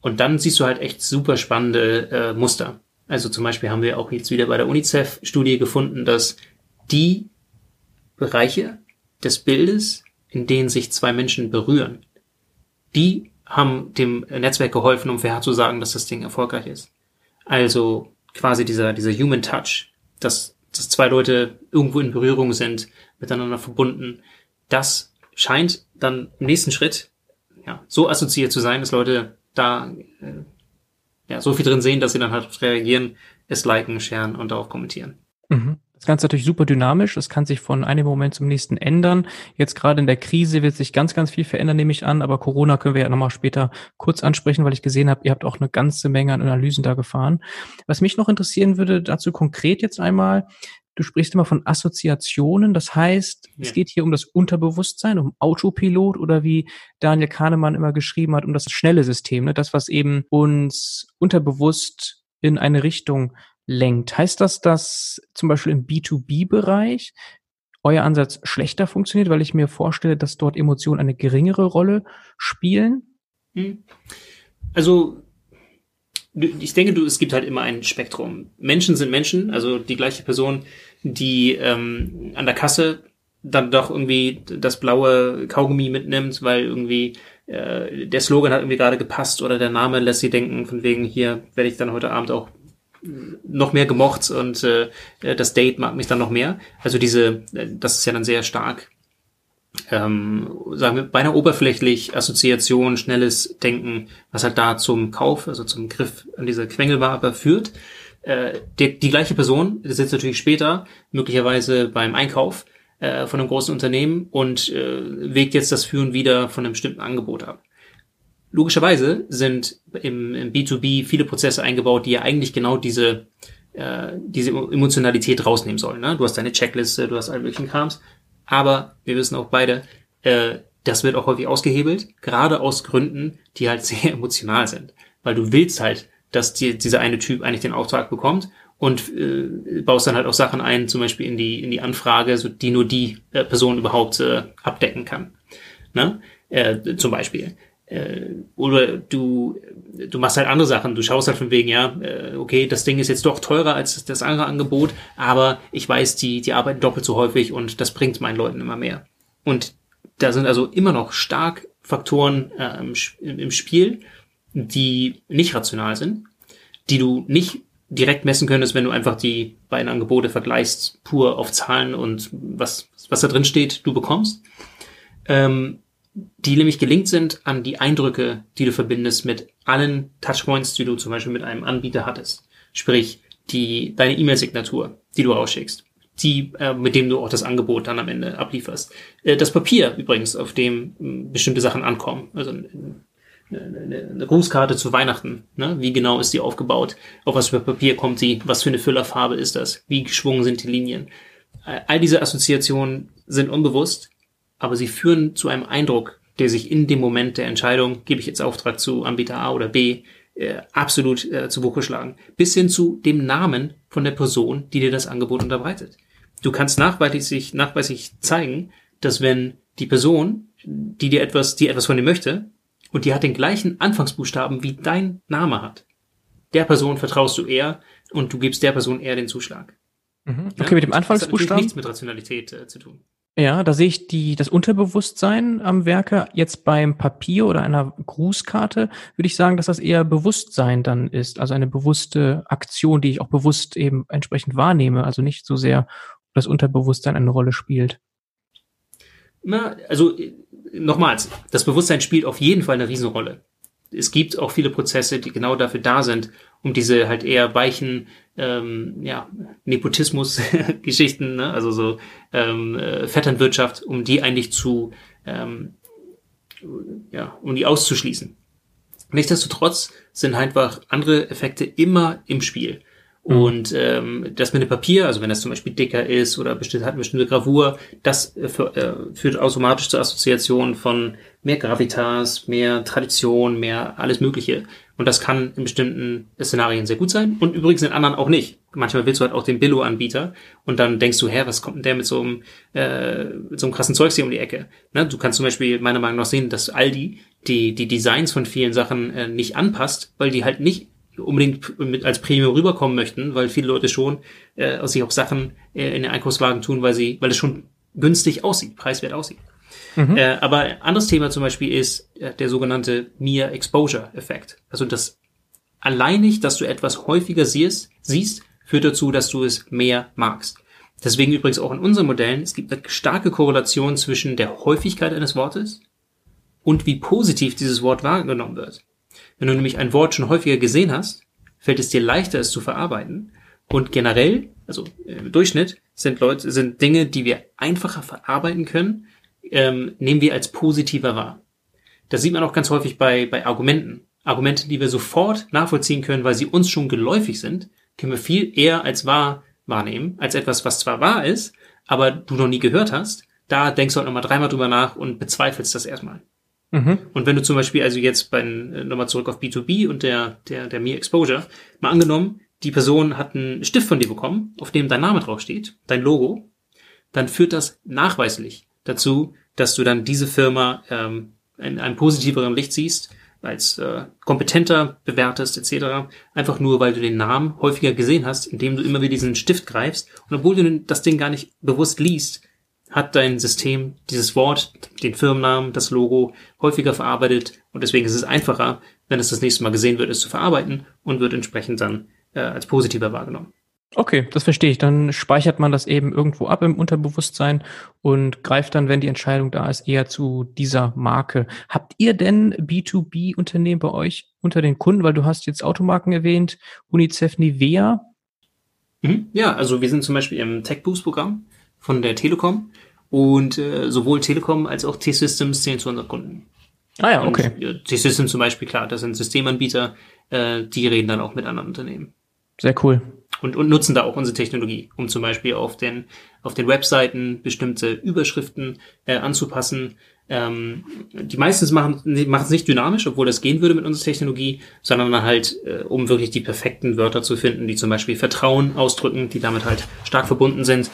Und dann siehst du halt echt super spannende äh, Muster. Also zum Beispiel haben wir auch jetzt wieder bei der UNICEF-Studie gefunden, dass die Bereiche des Bildes, in denen sich zwei Menschen berühren, die haben dem Netzwerk geholfen, um vorherzusagen, dass das Ding erfolgreich ist. Also quasi dieser, dieser Human Touch, dass, dass zwei Leute irgendwo in Berührung sind, miteinander verbunden. Das scheint dann im nächsten Schritt ja, so assoziiert zu sein, dass Leute da äh, ja, so viel drin sehen, dass sie dann halt reagieren, es liken, sharen und darauf kommentieren. Mhm. Das Ganze natürlich super dynamisch. Es kann sich von einem Moment zum nächsten ändern. Jetzt gerade in der Krise wird sich ganz, ganz viel verändern, nehme ich an. Aber Corona können wir ja nochmal später kurz ansprechen, weil ich gesehen habe, ihr habt auch eine ganze Menge an Analysen da gefahren. Was mich noch interessieren würde, dazu konkret jetzt einmal, Du sprichst immer von Assoziationen. Das heißt, ja. es geht hier um das Unterbewusstsein, um Autopilot oder wie Daniel Kahnemann immer geschrieben hat, um das schnelle System, ne? das, was eben uns unterbewusst in eine Richtung lenkt. Heißt das, dass zum Beispiel im B2B-Bereich euer Ansatz schlechter funktioniert, weil ich mir vorstelle, dass dort Emotionen eine geringere Rolle spielen? Hm. Also ich denke, du, es gibt halt immer ein Spektrum. Menschen sind Menschen, also die gleiche Person, die ähm, an der Kasse dann doch irgendwie das blaue Kaugummi mitnimmt, weil irgendwie äh, der Slogan hat irgendwie gerade gepasst oder der Name lässt sie denken, von wegen hier werde ich dann heute Abend auch noch mehr gemocht und äh, das Date mag mich dann noch mehr. Also diese, äh, das ist ja dann sehr stark ähm, sagen wir, beinahe oberflächlich Assoziation, schnelles Denken, was halt da zum Kauf, also zum Griff an diese Quengelware führt. Äh, die, die gleiche Person sitzt natürlich später, möglicherweise beim Einkauf äh, von einem großen Unternehmen und äh, wägt jetzt das Führen wieder von einem bestimmten Angebot ab. Logischerweise sind im, im B2B viele Prozesse eingebaut, die ja eigentlich genau diese äh, diese Emotionalität rausnehmen sollen. Ne? Du hast deine Checkliste, du hast all möglichen Krams aber wir wissen auch beide, äh, das wird auch häufig ausgehebelt, gerade aus Gründen, die halt sehr emotional sind. Weil du willst halt, dass die, dieser eine Typ eigentlich den Auftrag bekommt und äh, baust dann halt auch Sachen ein, zum Beispiel in die, in die Anfrage, so, die nur die äh, Person überhaupt äh, abdecken kann. Ne? Äh, zum Beispiel. Äh, oder du, du machst halt andere Sachen. Du schaust halt von wegen, ja, äh, okay, das Ding ist jetzt doch teurer als das andere Angebot, aber ich weiß, die, die arbeiten doppelt so häufig und das bringt meinen Leuten immer mehr. Und da sind also immer noch stark Faktoren äh, im, im Spiel, die nicht rational sind, die du nicht direkt messen könntest, wenn du einfach die beiden Angebote vergleichst, pur auf Zahlen und was, was da drin steht, du bekommst. Ähm, die nämlich gelingt sind an die Eindrücke, die du verbindest mit allen Touchpoints, die du zum Beispiel mit einem Anbieter hattest. Sprich, die, deine E-Mail-Signatur, die du rausschickst, die, äh, mit dem du auch das Angebot dann am Ende ablieferst. Äh, das Papier übrigens, auf dem äh, bestimmte Sachen ankommen. Also eine, eine, Grußkarte zu Weihnachten. Ne? Wie genau ist die aufgebaut? Auf was für Papier kommt sie? Was für eine Füllerfarbe ist das? Wie geschwungen sind die Linien? Äh, all diese Assoziationen sind unbewusst aber sie führen zu einem Eindruck, der sich in dem Moment der Entscheidung, gebe ich jetzt Auftrag zu Anbieter A oder B, äh, absolut äh, zu Buche schlagen. Bis hin zu dem Namen von der Person, die dir das Angebot unterbreitet. Du kannst nachweislich, nachweislich zeigen, dass wenn die Person, die dir etwas, die etwas von dir möchte, und die hat den gleichen Anfangsbuchstaben wie dein Name hat, der Person vertraust du eher und du gibst der Person eher den Zuschlag. Mhm. Okay, ja? mit dem Anfangsbuchstaben. Das hat nichts mit Rationalität äh, zu tun. Ja, da sehe ich die, das Unterbewusstsein am Werke. Jetzt beim Papier oder einer Grußkarte würde ich sagen, dass das eher Bewusstsein dann ist. Also eine bewusste Aktion, die ich auch bewusst eben entsprechend wahrnehme. Also nicht so sehr das Unterbewusstsein eine Rolle spielt. Na, also nochmals, das Bewusstsein spielt auf jeden Fall eine Riesenrolle. Es gibt auch viele Prozesse, die genau dafür da sind, um diese halt eher weichen ähm, ja, Nepotismus-Geschichten, ne? also so ähm, äh, Vetternwirtschaft, um die eigentlich zu, ähm, ja, um die auszuschließen. Nichtsdestotrotz sind einfach andere Effekte immer im Spiel. Mhm. Und ähm, das mit dem Papier, also wenn das zum Beispiel dicker ist oder bestimmt, hat eine bestimmte Gravur, das äh, äh, führt automatisch zur Assoziation von mehr Gravitas, mehr Tradition, mehr alles Mögliche. Und das kann in bestimmten Szenarien sehr gut sein und übrigens in anderen auch nicht. Manchmal willst du halt auch den Billo-Anbieter und dann denkst du, hä, was kommt denn der mit so einem, äh, mit so einem krassen Zeugs hier um die Ecke? Ne? Du kannst zum Beispiel meiner Meinung nach sehen, dass Aldi die, die Designs von vielen Sachen äh, nicht anpasst, weil die halt nicht unbedingt mit als Premium rüberkommen möchten, weil viele Leute schon äh, sich auch Sachen äh, in den Einkaufswagen tun, weil sie, weil es schon günstig aussieht, preiswert aussieht. Mhm. Äh, aber ein anderes Thema zum Beispiel ist äh, der sogenannte Mere Exposure Effekt. Also das alleinig, dass du etwas häufiger siehst, siehst, führt dazu, dass du es mehr magst. Deswegen übrigens auch in unseren Modellen, es gibt eine starke Korrelation zwischen der Häufigkeit eines Wortes und wie positiv dieses Wort wahrgenommen wird. Wenn du nämlich ein Wort schon häufiger gesehen hast, fällt es dir leichter, es zu verarbeiten. Und generell, also im Durchschnitt, sind Leute, sind Dinge, die wir einfacher verarbeiten können, ähm, nehmen wir als positiver wahr. Das sieht man auch ganz häufig bei, bei Argumenten. Argumente, die wir sofort nachvollziehen können, weil sie uns schon geläufig sind, können wir viel eher als wahr wahrnehmen, als etwas, was zwar wahr ist, aber du noch nie gehört hast. Da denkst du halt nochmal dreimal drüber nach und bezweifelst das erstmal. Mhm. Und wenn du zum Beispiel also jetzt bei, äh, nochmal zurück auf B2B und der, der, der Me Exposure, mal angenommen, die Person hat einen Stift von dir bekommen, auf dem dein Name draufsteht, dein Logo, dann führt das nachweislich dazu, dass du dann diese Firma ähm, in einem positiveren Licht siehst, als äh, kompetenter bewertest etc. Einfach nur, weil du den Namen häufiger gesehen hast, indem du immer wieder diesen Stift greifst und obwohl du das Ding gar nicht bewusst liest, hat dein System dieses Wort, den Firmennamen, das Logo häufiger verarbeitet und deswegen ist es einfacher, wenn es das nächste Mal gesehen wird, es zu verarbeiten und wird entsprechend dann äh, als positiver wahrgenommen. Okay, das verstehe ich. Dann speichert man das eben irgendwo ab im Unterbewusstsein und greift dann, wenn die Entscheidung da ist, eher zu dieser Marke. Habt ihr denn B2B-Unternehmen bei euch unter den Kunden? Weil du hast jetzt Automarken erwähnt, UNICEF, Nivea. Mhm. Ja, also wir sind zum Beispiel im Tech Boost Programm von der Telekom und äh, sowohl Telekom als auch T-Systems zählen zu unseren Kunden. Ah ja, okay. T-Systems zum Beispiel, klar, das sind Systemanbieter, äh, die reden dann auch mit anderen Unternehmen. Sehr cool und, und nutzen da auch unsere Technologie, um zum Beispiel auf den, auf den Webseiten bestimmte Überschriften äh, anzupassen. Ähm, die meistens machen es nicht dynamisch, obwohl das gehen würde mit unserer Technologie, sondern halt, äh, um wirklich die perfekten Wörter zu finden, die zum Beispiel Vertrauen ausdrücken, die damit halt stark verbunden sind.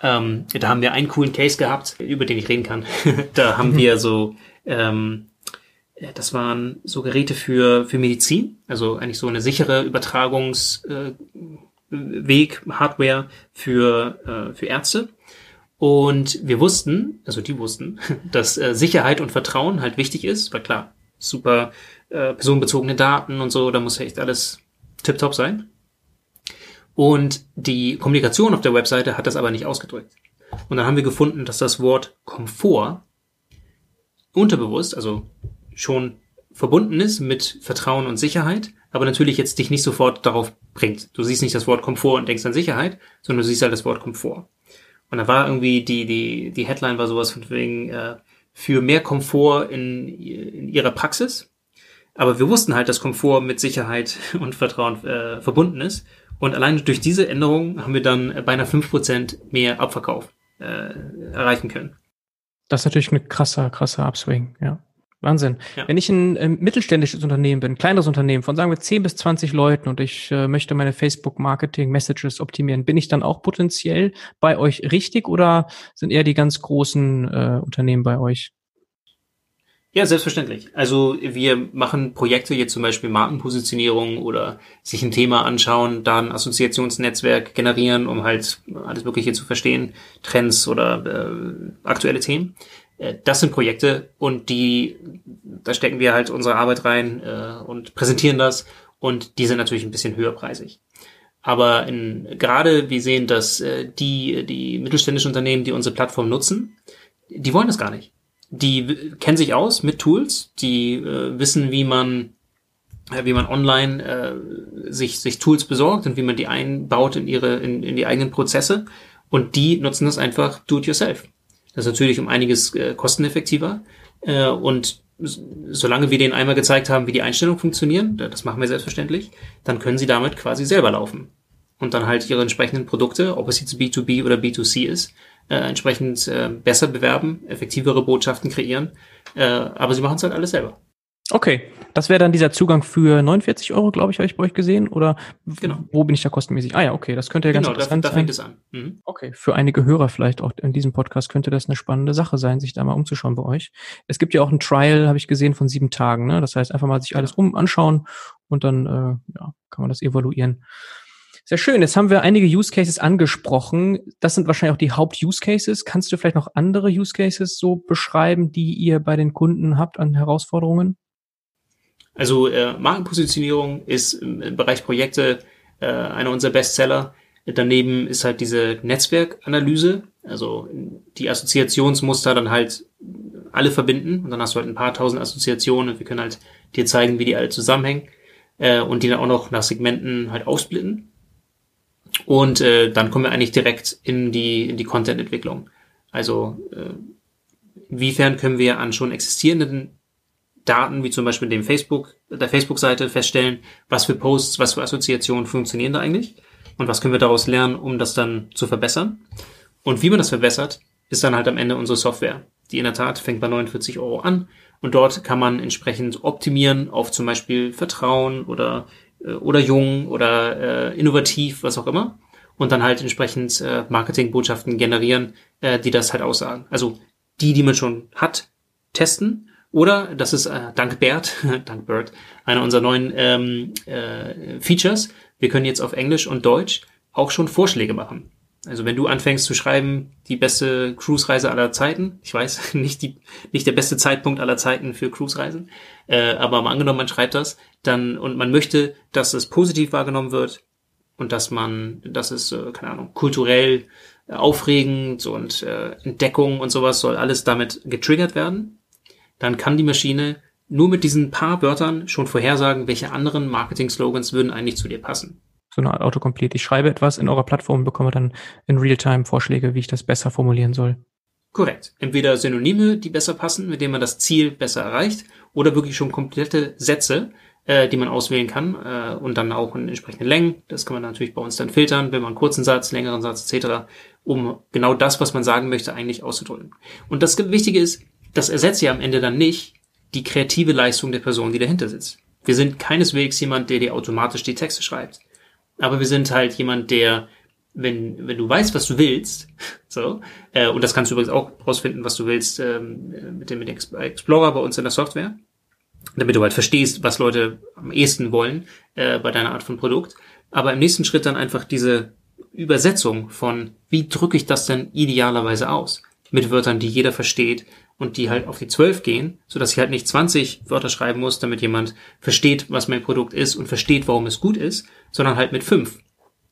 Ähm, da haben wir einen coolen Case gehabt, über den ich reden kann. da haben wir so ähm, das waren so Geräte für, für Medizin, also eigentlich so eine sichere Übertragungs, äh, Weg, Hardware für, äh, für Ärzte. Und wir wussten, also die wussten, dass äh, Sicherheit und Vertrauen halt wichtig ist, weil klar, super äh, personenbezogene Daten und so, da muss ja echt alles tiptop sein. Und die Kommunikation auf der Webseite hat das aber nicht ausgedrückt. Und dann haben wir gefunden, dass das Wort Komfort unterbewusst, also schon verbunden ist mit Vertrauen und Sicherheit, aber natürlich jetzt dich nicht sofort darauf bringt. Du siehst nicht das Wort Komfort und denkst an Sicherheit, sondern du siehst halt das Wort Komfort. Und da war irgendwie die, die, die Headline war sowas von wegen, äh, für mehr Komfort in, in ihrer Praxis. Aber wir wussten halt, dass Komfort mit Sicherheit und Vertrauen äh, verbunden ist. Und allein durch diese Änderung haben wir dann beinahe fünf Prozent mehr Abverkauf äh, erreichen können. Das ist natürlich ein krasser, krasser Upswing, ja. Wahnsinn. Ja. Wenn ich ein äh, mittelständisches Unternehmen bin, kleineres Unternehmen von sagen wir 10 bis 20 Leuten und ich äh, möchte meine Facebook-Marketing-Messages optimieren, bin ich dann auch potenziell bei euch richtig oder sind eher die ganz großen äh, Unternehmen bei euch? Ja, selbstverständlich. Also wir machen Projekte, jetzt zum Beispiel Markenpositionierung oder sich ein Thema anschauen, da ein Assoziationsnetzwerk generieren, um halt alles Mögliche zu verstehen, Trends oder äh, aktuelle Themen. Äh, das sind Projekte und die, da stecken wir halt unsere Arbeit rein äh, und präsentieren das und die sind natürlich ein bisschen höherpreisig. Aber in, gerade wir sehen, dass äh, die, die mittelständischen Unternehmen, die unsere Plattform nutzen, die wollen das gar nicht die kennen sich aus mit Tools, die äh, wissen, wie man wie man online äh, sich sich Tools besorgt und wie man die einbaut in ihre in, in die eigenen Prozesse und die nutzen das einfach do it yourself. Das ist natürlich um einiges äh, kosteneffektiver äh, und solange wir denen einmal gezeigt haben, wie die Einstellungen funktionieren, das machen wir selbstverständlich, dann können sie damit quasi selber laufen und dann halt ihre entsprechenden Produkte, ob es jetzt B2B oder B2C ist, äh, entsprechend äh, besser bewerben, effektivere Botschaften kreieren. Äh, aber sie machen es halt alles selber. Okay, das wäre dann dieser Zugang für 49 Euro, glaube ich, habe ich bei euch gesehen. Oder genau. wo bin ich da kostenmäßig? Ah ja, okay, das könnte ja ganz genau, interessant da, da fängt sein. es an. Mhm. Okay, für einige Hörer vielleicht auch in diesem Podcast könnte das eine spannende Sache sein, sich da mal umzuschauen bei euch. Es gibt ja auch ein Trial, habe ich gesehen, von sieben Tagen. Ne? Das heißt, einfach mal sich alles um anschauen und dann äh, ja, kann man das evaluieren. Sehr schön. Jetzt haben wir einige Use Cases angesprochen. Das sind wahrscheinlich auch die Haupt-Use Cases. Kannst du vielleicht noch andere Use Cases so beschreiben, die ihr bei den Kunden habt an Herausforderungen? Also äh, Markenpositionierung ist im, Bereich Projekte äh, einer unserer Bestseller. Daneben ist halt diese Netzwerkanalyse, also die Assoziationsmuster dann halt alle verbinden und dann hast du halt ein paar tausend Assoziationen und wir können halt dir zeigen, wie die alle zusammenhängen äh, und die dann auch noch nach Segmenten halt aufsplitten. Und äh, dann kommen wir eigentlich direkt in die, in die Content-Entwicklung. Also äh, inwiefern können wir an schon existierenden Daten, wie zum Beispiel dem Facebook, der Facebook-Seite feststellen, was für Posts, was für Assoziationen funktionieren da eigentlich und was können wir daraus lernen, um das dann zu verbessern. Und wie man das verbessert, ist dann halt am Ende unsere Software. Die in der Tat fängt bei 49 Euro an und dort kann man entsprechend optimieren auf zum Beispiel Vertrauen oder äh, oder jung oder äh, innovativ, was auch immer. Und dann halt entsprechend äh, Marketingbotschaften generieren, äh, die das halt aussagen. Also die, die man schon hat, testen. Oder, das ist äh, dank Bert, dank Bert, einer unserer neuen ähm, äh, Features. Wir können jetzt auf Englisch und Deutsch auch schon Vorschläge machen. Also wenn du anfängst zu schreiben, die beste Cruise-Reise aller Zeiten, ich weiß, nicht, die, nicht der beste Zeitpunkt aller Zeiten für Cruise-Reisen, äh, aber mal angenommen, man schreibt das, dann, und man möchte, dass es positiv wahrgenommen wird und dass man, dass es, äh, keine Ahnung, kulturell äh, aufregend und äh, Entdeckung und sowas soll alles damit getriggert werden, dann kann die Maschine nur mit diesen paar Wörtern schon vorhersagen, welche anderen Marketing-Slogans würden eigentlich zu dir passen so eine Art Autocomplete. Ich schreibe etwas in eurer Plattform und bekomme dann in Realtime Vorschläge, wie ich das besser formulieren soll. Korrekt. Entweder Synonyme, die besser passen, mit denen man das Ziel besser erreicht, oder wirklich schon komplette Sätze, äh, die man auswählen kann äh, und dann auch in entsprechenden Längen. Das kann man natürlich bei uns dann filtern, wenn man einen kurzen Satz, längeren Satz etc., um genau das, was man sagen möchte, eigentlich auszudrücken. Und das Wichtige ist, das ersetzt ja am Ende dann nicht die kreative Leistung der Person, die dahinter sitzt. Wir sind keineswegs jemand, der dir automatisch die Texte schreibt aber wir sind halt jemand, der, wenn, wenn du weißt, was du willst, so, äh, und das kannst du übrigens auch rausfinden, was du willst, ähm, mit dem, mit Explorer bei uns in der Software, damit du halt verstehst, was Leute am ehesten wollen äh, bei deiner Art von Produkt. Aber im nächsten Schritt dann einfach diese Übersetzung von, wie drücke ich das denn idealerweise aus? Mit Wörtern, die jeder versteht und die halt auf die 12 gehen, so dass ich halt nicht 20 Wörter schreiben muss, damit jemand versteht, was mein Produkt ist und versteht, warum es gut ist, sondern halt mit 5.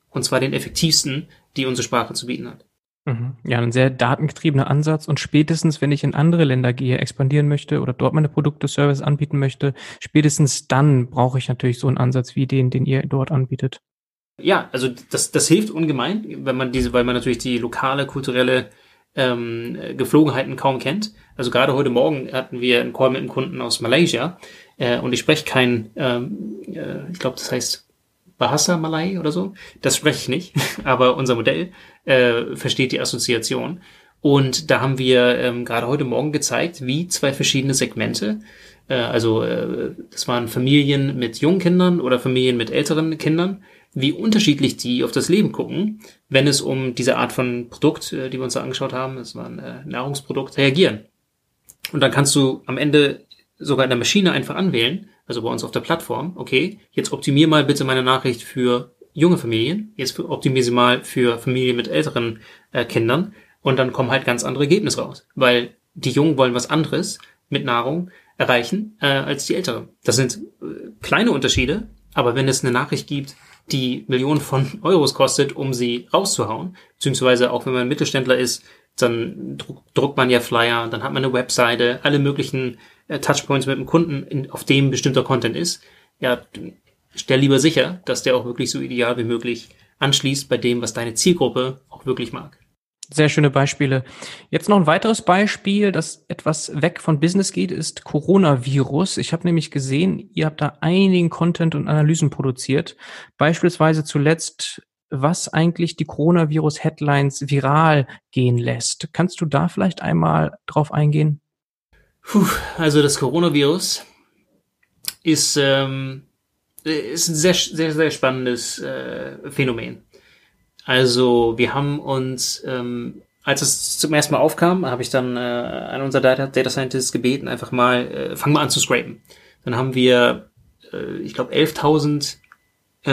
und zwar den effektivsten, die unsere Sprache zu bieten hat. Mhm. Ja, ein sehr datengetriebener Ansatz und spätestens, wenn ich in andere Länder gehe, expandieren möchte oder dort meine Produkte, Service anbieten möchte, spätestens dann brauche ich natürlich so einen Ansatz wie den, den ihr dort anbietet. Ja, also das, das hilft ungemein, wenn man diese, weil man natürlich die lokale, kulturelle ähm, Geflogenheiten kaum kennt. Also gerade heute Morgen hatten wir einen Call mit einem Kunden aus Malaysia äh, und ich spreche kein, ähm, äh, ich glaube, das heißt Bahasa Malay oder so. Das spreche ich nicht, aber unser Modell äh, versteht die Assoziation. Und da haben wir ähm, gerade heute Morgen gezeigt, wie zwei verschiedene Segmente, äh, also äh, das waren Familien mit jungen Kindern oder Familien mit älteren Kindern, wie unterschiedlich die auf das Leben gucken, wenn es um diese Art von Produkt, äh, die wir uns da angeschaut haben, das war ein äh, Nahrungsprodukt, reagieren. Und dann kannst du am Ende sogar in der Maschine einfach anwählen, also bei uns auf der Plattform, okay, jetzt optimier mal bitte meine Nachricht für junge Familien, jetzt optimier sie mal für Familien mit älteren äh, Kindern und dann kommen halt ganz andere Ergebnisse raus, weil die Jungen wollen was anderes mit Nahrung erreichen äh, als die Älteren. Das sind äh, kleine Unterschiede, aber wenn es eine Nachricht gibt, die Millionen von Euros kostet, um sie rauszuhauen, beziehungsweise auch wenn man Mittelständler ist, dann druckt man ja Flyer, dann hat man eine Webseite, alle möglichen äh, Touchpoints mit dem Kunden, in, auf dem bestimmter Content ist, ja, stell lieber sicher, dass der auch wirklich so ideal wie möglich anschließt bei dem, was deine Zielgruppe auch wirklich mag. Sehr schöne Beispiele. Jetzt noch ein weiteres Beispiel, das etwas weg von Business geht, ist Coronavirus. Ich habe nämlich gesehen, ihr habt da einigen Content und Analysen produziert. Beispielsweise zuletzt, was eigentlich die Coronavirus-Headlines viral gehen lässt. Kannst du da vielleicht einmal drauf eingehen? Puh, also das Coronavirus ist, ähm, ist ein sehr, sehr, sehr spannendes äh, Phänomen. Also wir haben uns, ähm, als es zum ersten Mal aufkam, habe ich dann äh, an unser Data, Data Scientist gebeten, einfach mal, äh, fang mal an zu scrapen. Dann haben wir, äh, ich glaube, 11.000 äh,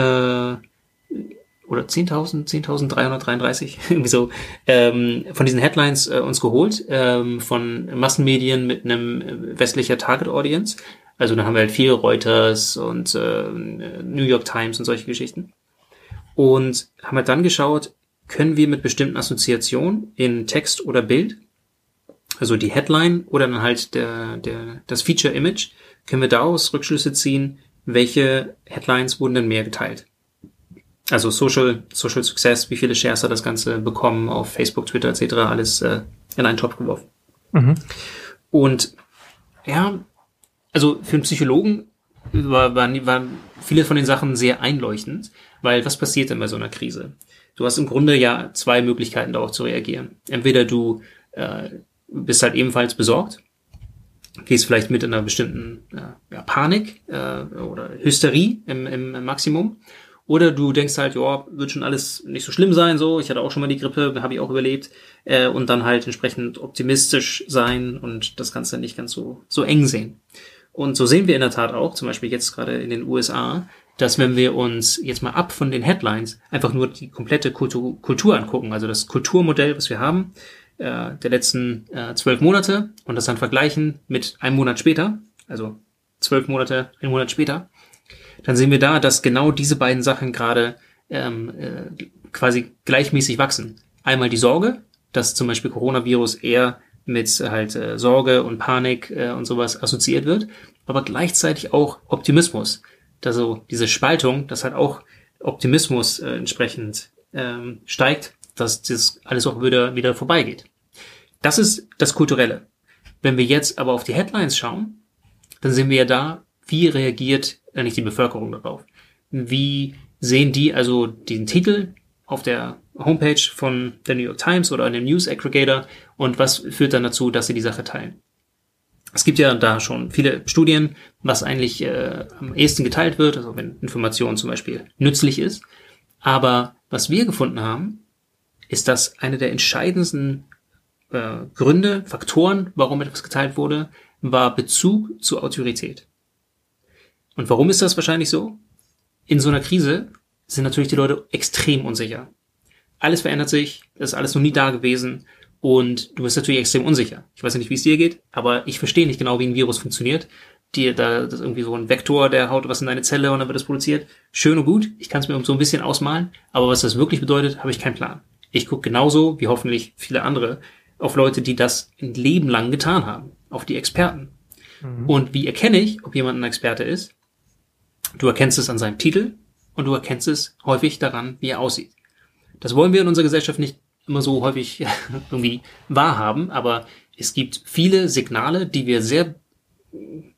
oder 10.000, 10.333, irgendwie so, ähm, von diesen Headlines äh, uns geholt, ähm, von Massenmedien mit einem äh, westlicher Target Audience. Also da haben wir halt viel Reuters und äh, New York Times und solche Geschichten. Und haben halt dann geschaut, können wir mit bestimmten Assoziationen in Text oder Bild, also die Headline oder dann halt der, der, das Feature Image, können wir daraus Rückschlüsse ziehen, welche Headlines wurden denn mehr geteilt. Also Social, Social Success, wie viele Shares hat das Ganze bekommen auf Facebook, Twitter etc., alles äh, in einen Topf geworfen. Mhm. Und ja, also für einen Psychologen war, waren, waren viele von den Sachen sehr einleuchtend, weil was passiert denn bei so einer Krise? Du hast im Grunde ja zwei Möglichkeiten darauf zu reagieren. Entweder du äh, bist halt ebenfalls besorgt, gehst vielleicht mit einer bestimmten äh, ja, Panik äh, oder Hysterie im, im, im Maximum oder du denkst halt, ja, wird schon alles nicht so schlimm sein, so, ich hatte auch schon mal die Grippe, habe ich auch überlebt, äh, und dann halt entsprechend optimistisch sein und das Ganze nicht ganz so, so eng sehen. Und so sehen wir in der Tat auch, zum Beispiel jetzt gerade in den USA, dass wenn wir uns jetzt mal ab von den Headlines einfach nur die komplette Kultur, Kultur angucken, also das Kulturmodell, was wir haben, äh, der letzten äh, zwölf Monate und das dann vergleichen mit einem Monat später, also zwölf Monate, ein Monat später, dann sehen wir da, dass genau diese beiden Sachen gerade ähm, äh, quasi gleichmäßig wachsen. Einmal die Sorge, dass zum Beispiel Coronavirus eher mit halt äh, Sorge und Panik äh, und sowas assoziiert wird, aber gleichzeitig auch Optimismus. Also diese Spaltung, dass halt auch Optimismus äh, entsprechend ähm, steigt, dass das alles auch wieder, wieder vorbeigeht. Das ist das Kulturelle. Wenn wir jetzt aber auf die Headlines schauen, dann sehen wir ja da, wie reagiert eigentlich die Bevölkerung darauf? Wie sehen die also den Titel auf der Homepage von der New York Times oder einem News Aggregator und was führt dann dazu, dass sie die Sache teilen? Es gibt ja da schon viele Studien, was eigentlich äh, am ehesten geteilt wird, also wenn Information zum Beispiel nützlich ist. Aber was wir gefunden haben, ist, dass eine der entscheidendsten äh, Gründe, Faktoren, warum etwas geteilt wurde, war Bezug zur Autorität. Und warum ist das wahrscheinlich so? In so einer Krise sind natürlich die Leute extrem unsicher. Alles verändert sich, das ist alles noch nie da gewesen und du bist natürlich extrem unsicher. Ich weiß nicht, wie es dir geht, aber ich verstehe nicht genau, wie ein Virus funktioniert. dir da das ist irgendwie so ein Vektor, der haut was in deine Zelle und dann wird es produziert. Schön und gut, ich kann es mir so ein bisschen ausmalen, aber was das wirklich bedeutet, habe ich keinen Plan. Ich gucke genauso wie hoffentlich viele andere auf Leute, die das ein Leben lang getan haben, auf die Experten. Mhm. Und wie erkenne ich, ob jemand ein Experte ist? Du erkennst es an seinem Titel und du erkennst es häufig daran, wie er aussieht. Das wollen wir in unserer Gesellschaft nicht immer so häufig irgendwie wahrhaben, aber es gibt viele Signale, die wir sehr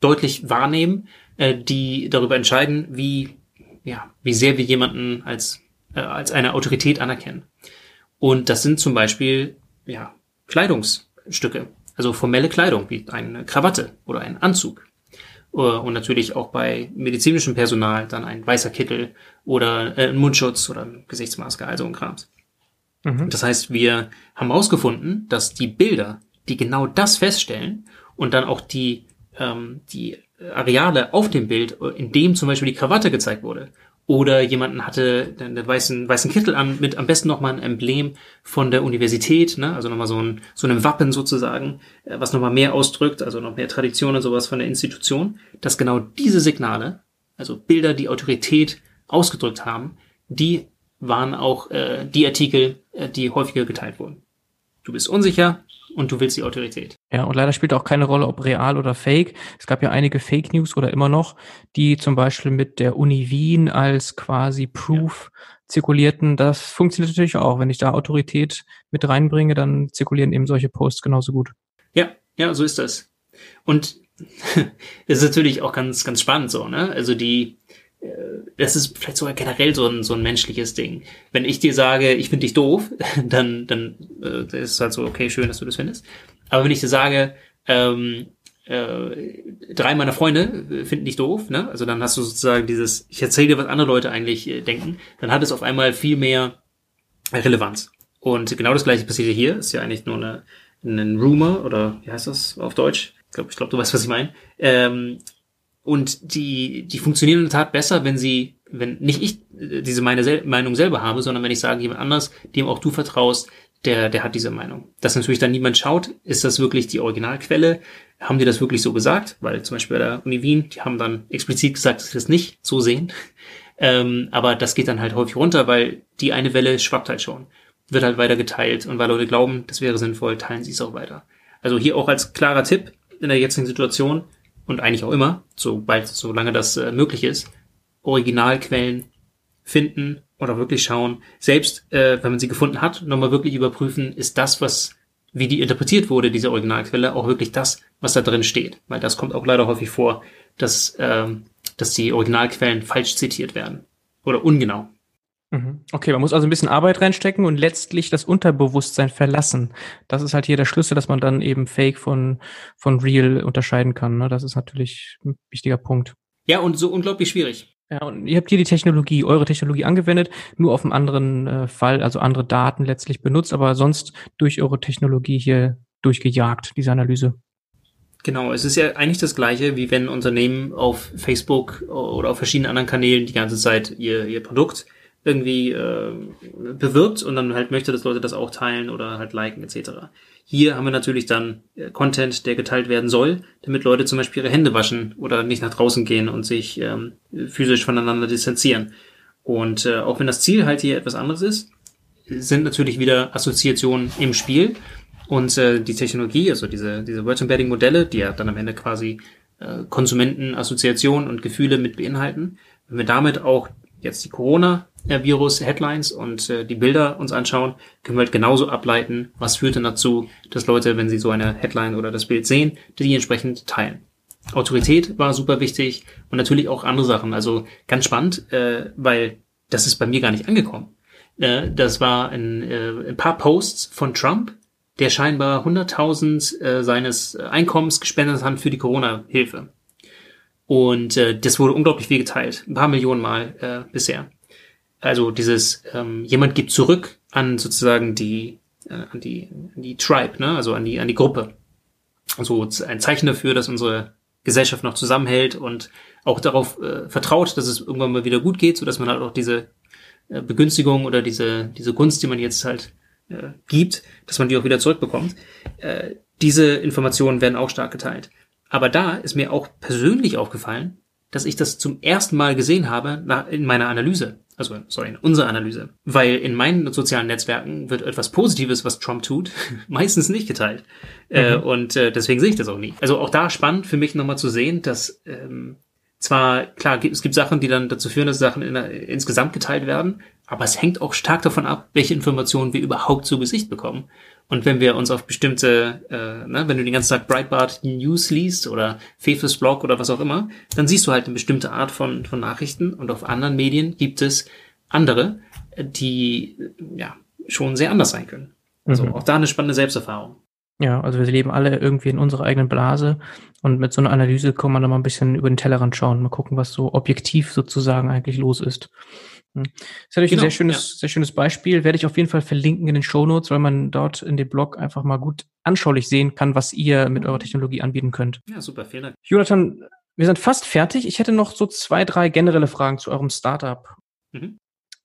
deutlich wahrnehmen, äh, die darüber entscheiden, wie, ja, wie sehr wir jemanden als, äh, als eine Autorität anerkennen. Und das sind zum Beispiel, ja, Kleidungsstücke, also formelle Kleidung, wie eine Krawatte oder ein Anzug. Äh, und natürlich auch bei medizinischem Personal dann ein weißer Kittel oder äh, ein Mundschutz oder Gesichtsmaske, also ein Krams. Mhm. Das heißt, wir haben herausgefunden, dass die Bilder, die genau das feststellen und dann auch die, ähm, die Areale auf dem Bild, in dem zum Beispiel die Krawatte gezeigt wurde, oder jemanden hatte einen weißen, weißen Kittel an, mit am besten nochmal ein Emblem von der Universität, ne? also nochmal so ein, so ein Wappen sozusagen, äh, was nochmal mehr ausdrückt, also noch mehr Tradition und sowas von der Institution, dass genau diese Signale, also Bilder, die Autorität ausgedrückt haben, die waren auch äh, die Artikel, äh, die häufiger geteilt wurden. Du bist unsicher, und du willst die Autorität. Ja, und leider spielt auch keine Rolle, ob real oder fake. Es gab ja einige Fake News oder immer noch, die zum Beispiel mit der Uni Wien als quasi Proof ja. zirkulierten. Das funktioniert natürlich auch. Wenn ich da Autorität mit reinbringe, dann zirkulieren eben solche Posts genauso gut. Ja, ja, so ist das. Und das ist natürlich auch ganz, ganz spannend so, ne? Also die, äh, das ist vielleicht sogar generell so ein, so ein menschliches Ding. Wenn ich dir sage, ich finde dich doof, dann, dann äh, ist es halt so, okay, schön, dass du das findest. Aber wenn ich dir sage, ähm, äh, drei meiner Freunde finden dich doof, ne? Also dann hast du sozusagen dieses, ich erzähle dir, was andere Leute eigentlich äh, denken, dann hat es auf einmal viel mehr Relevanz. Und genau das gleiche passiert hier, ist ja eigentlich nur eine, ein Rumor oder wie heißt das auf Deutsch? Ich glaube, ich glaub, du weißt, was ich meine. Ähm, und die, die funktionieren in der Tat besser, wenn sie, wenn nicht ich äh, diese meine Sel Meinung selber habe, sondern wenn ich sage, jemand anders, dem auch du vertraust, der, der hat diese Meinung. Dass natürlich dann niemand schaut, ist das wirklich die Originalquelle? Haben die das wirklich so gesagt? Weil zum Beispiel bei der Uni Wien, die haben dann explizit gesagt, dass sie das nicht so sehen. Ähm, aber das geht dann halt häufig runter, weil die eine Welle schwappt halt schon. Wird halt weiter geteilt. Und weil Leute glauben, das wäre sinnvoll, teilen sie es auch weiter. Also hier auch als klarer Tipp in der jetzigen Situation, und eigentlich auch immer, sobald, solange das äh, möglich ist, Originalquellen finden oder wirklich schauen, selbst äh, wenn man sie gefunden hat, nochmal wirklich überprüfen, ist das, was, wie die interpretiert wurde, diese Originalquelle, auch wirklich das, was da drin steht. Weil das kommt auch leider häufig vor, dass, ähm, dass die Originalquellen falsch zitiert werden oder ungenau. Mhm. Okay, man muss also ein bisschen Arbeit reinstecken und letztlich das Unterbewusstsein verlassen. Das ist halt hier der Schlüssel, dass man dann eben Fake von, von Real unterscheiden kann. Ne? Das ist natürlich ein wichtiger Punkt. Ja, und so unglaublich schwierig. Ja, und ihr habt hier die Technologie, eure Technologie angewendet, nur auf einem anderen äh, Fall, also andere Daten letztlich benutzt, aber sonst durch eure Technologie hier durchgejagt, diese Analyse. Genau, es ist ja eigentlich das gleiche, wie wenn Unternehmen auf Facebook oder auf verschiedenen anderen Kanälen die ganze Zeit ihr, ihr Produkt irgendwie äh, bewirbt und dann halt möchte, dass Leute das auch teilen oder halt liken etc. Hier haben wir natürlich dann äh, Content, der geteilt werden soll, damit Leute zum Beispiel ihre Hände waschen oder nicht nach draußen gehen und sich ähm, physisch voneinander distanzieren. Und äh, auch wenn das Ziel halt hier etwas anderes ist, sind natürlich wieder Assoziationen im Spiel und äh, die Technologie, also diese, diese Word Embedding Modelle, die ja dann am Ende quasi äh, Konsumentenassoziationen und Gefühle mit beinhalten, wenn wir damit auch jetzt die Corona-Virus-Headlines und äh, die Bilder uns anschauen, können wir halt genauso ableiten, was führt denn dazu, dass Leute, wenn sie so eine Headline oder das Bild sehen, die entsprechend teilen. Autorität war super wichtig und natürlich auch andere Sachen. Also ganz spannend, äh, weil das ist bei mir gar nicht angekommen. Äh, das war ein, äh, ein paar Posts von Trump, der scheinbar 100.000 äh, seines Einkommens gespendet hat für die Corona-Hilfe. Und äh, das wurde unglaublich viel geteilt, ein paar Millionen Mal äh, bisher. Also dieses ähm, jemand gibt zurück an sozusagen die äh, an die an die Tribe, ne? also an die an die Gruppe. Also ein Zeichen dafür, dass unsere Gesellschaft noch zusammenhält und auch darauf äh, vertraut, dass es irgendwann mal wieder gut geht, so dass man halt auch diese äh, Begünstigung oder diese diese Gunst, die man jetzt halt äh, gibt, dass man die auch wieder zurückbekommt. Äh, diese Informationen werden auch stark geteilt. Aber da ist mir auch persönlich aufgefallen, dass ich das zum ersten Mal gesehen habe in meiner Analyse. Also, sorry, in unserer Analyse. Weil in meinen sozialen Netzwerken wird etwas Positives, was Trump tut, meistens nicht geteilt. Äh, mhm. Äh, und äh, deswegen sehe ich das auch nie. Also auch da spannend für mich nochmal zu sehen, dass ähm, zwar, klar, es gibt Sachen, die dann dazu führen, dass Sachen in, insgesamt geteilt werden, aber es hängt auch stark davon ab, welche Informationen wir überhaupt zu Gesicht bekommen. Und wenn wir uns auf bestimmte, äh, ne, wenn du den ganzen Tag Breitbart News liest oder Fefes Blog oder was auch immer, dann siehst du halt eine bestimmte Art von, von Nachrichten und auf anderen Medien gibt es andere, die ja schon sehr anders sein können. Also mhm. auch da eine spannende Selbsterfahrung. Ja, also wir leben alle irgendwie in unserer eigenen Blase und mit so einer Analyse kann man da mal ein bisschen über den Tellerrand schauen, mal gucken, was so objektiv sozusagen eigentlich los ist. Hm. Das ist natürlich genau, ein sehr schönes, ja. sehr schönes Beispiel. Werde ich auf jeden Fall verlinken in den Show Notes, weil man dort in dem Blog einfach mal gut anschaulich sehen kann, was ihr mit eurer Technologie anbieten könnt. Ja, super, vielen Dank. Jonathan, wir sind fast fertig. Ich hätte noch so zwei, drei generelle Fragen zu eurem Startup. Mhm.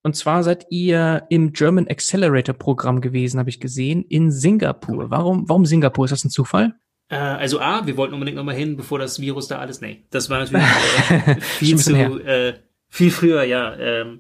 Und zwar seid ihr im German Accelerator Programm gewesen, habe ich gesehen, in Singapur. Warum, warum Singapur? Ist das ein Zufall? Äh, also A, wir wollten unbedingt nochmal hin, bevor das Virus da alles, nee, das war natürlich äh, viel zu, äh, viel früher, ja. Ähm,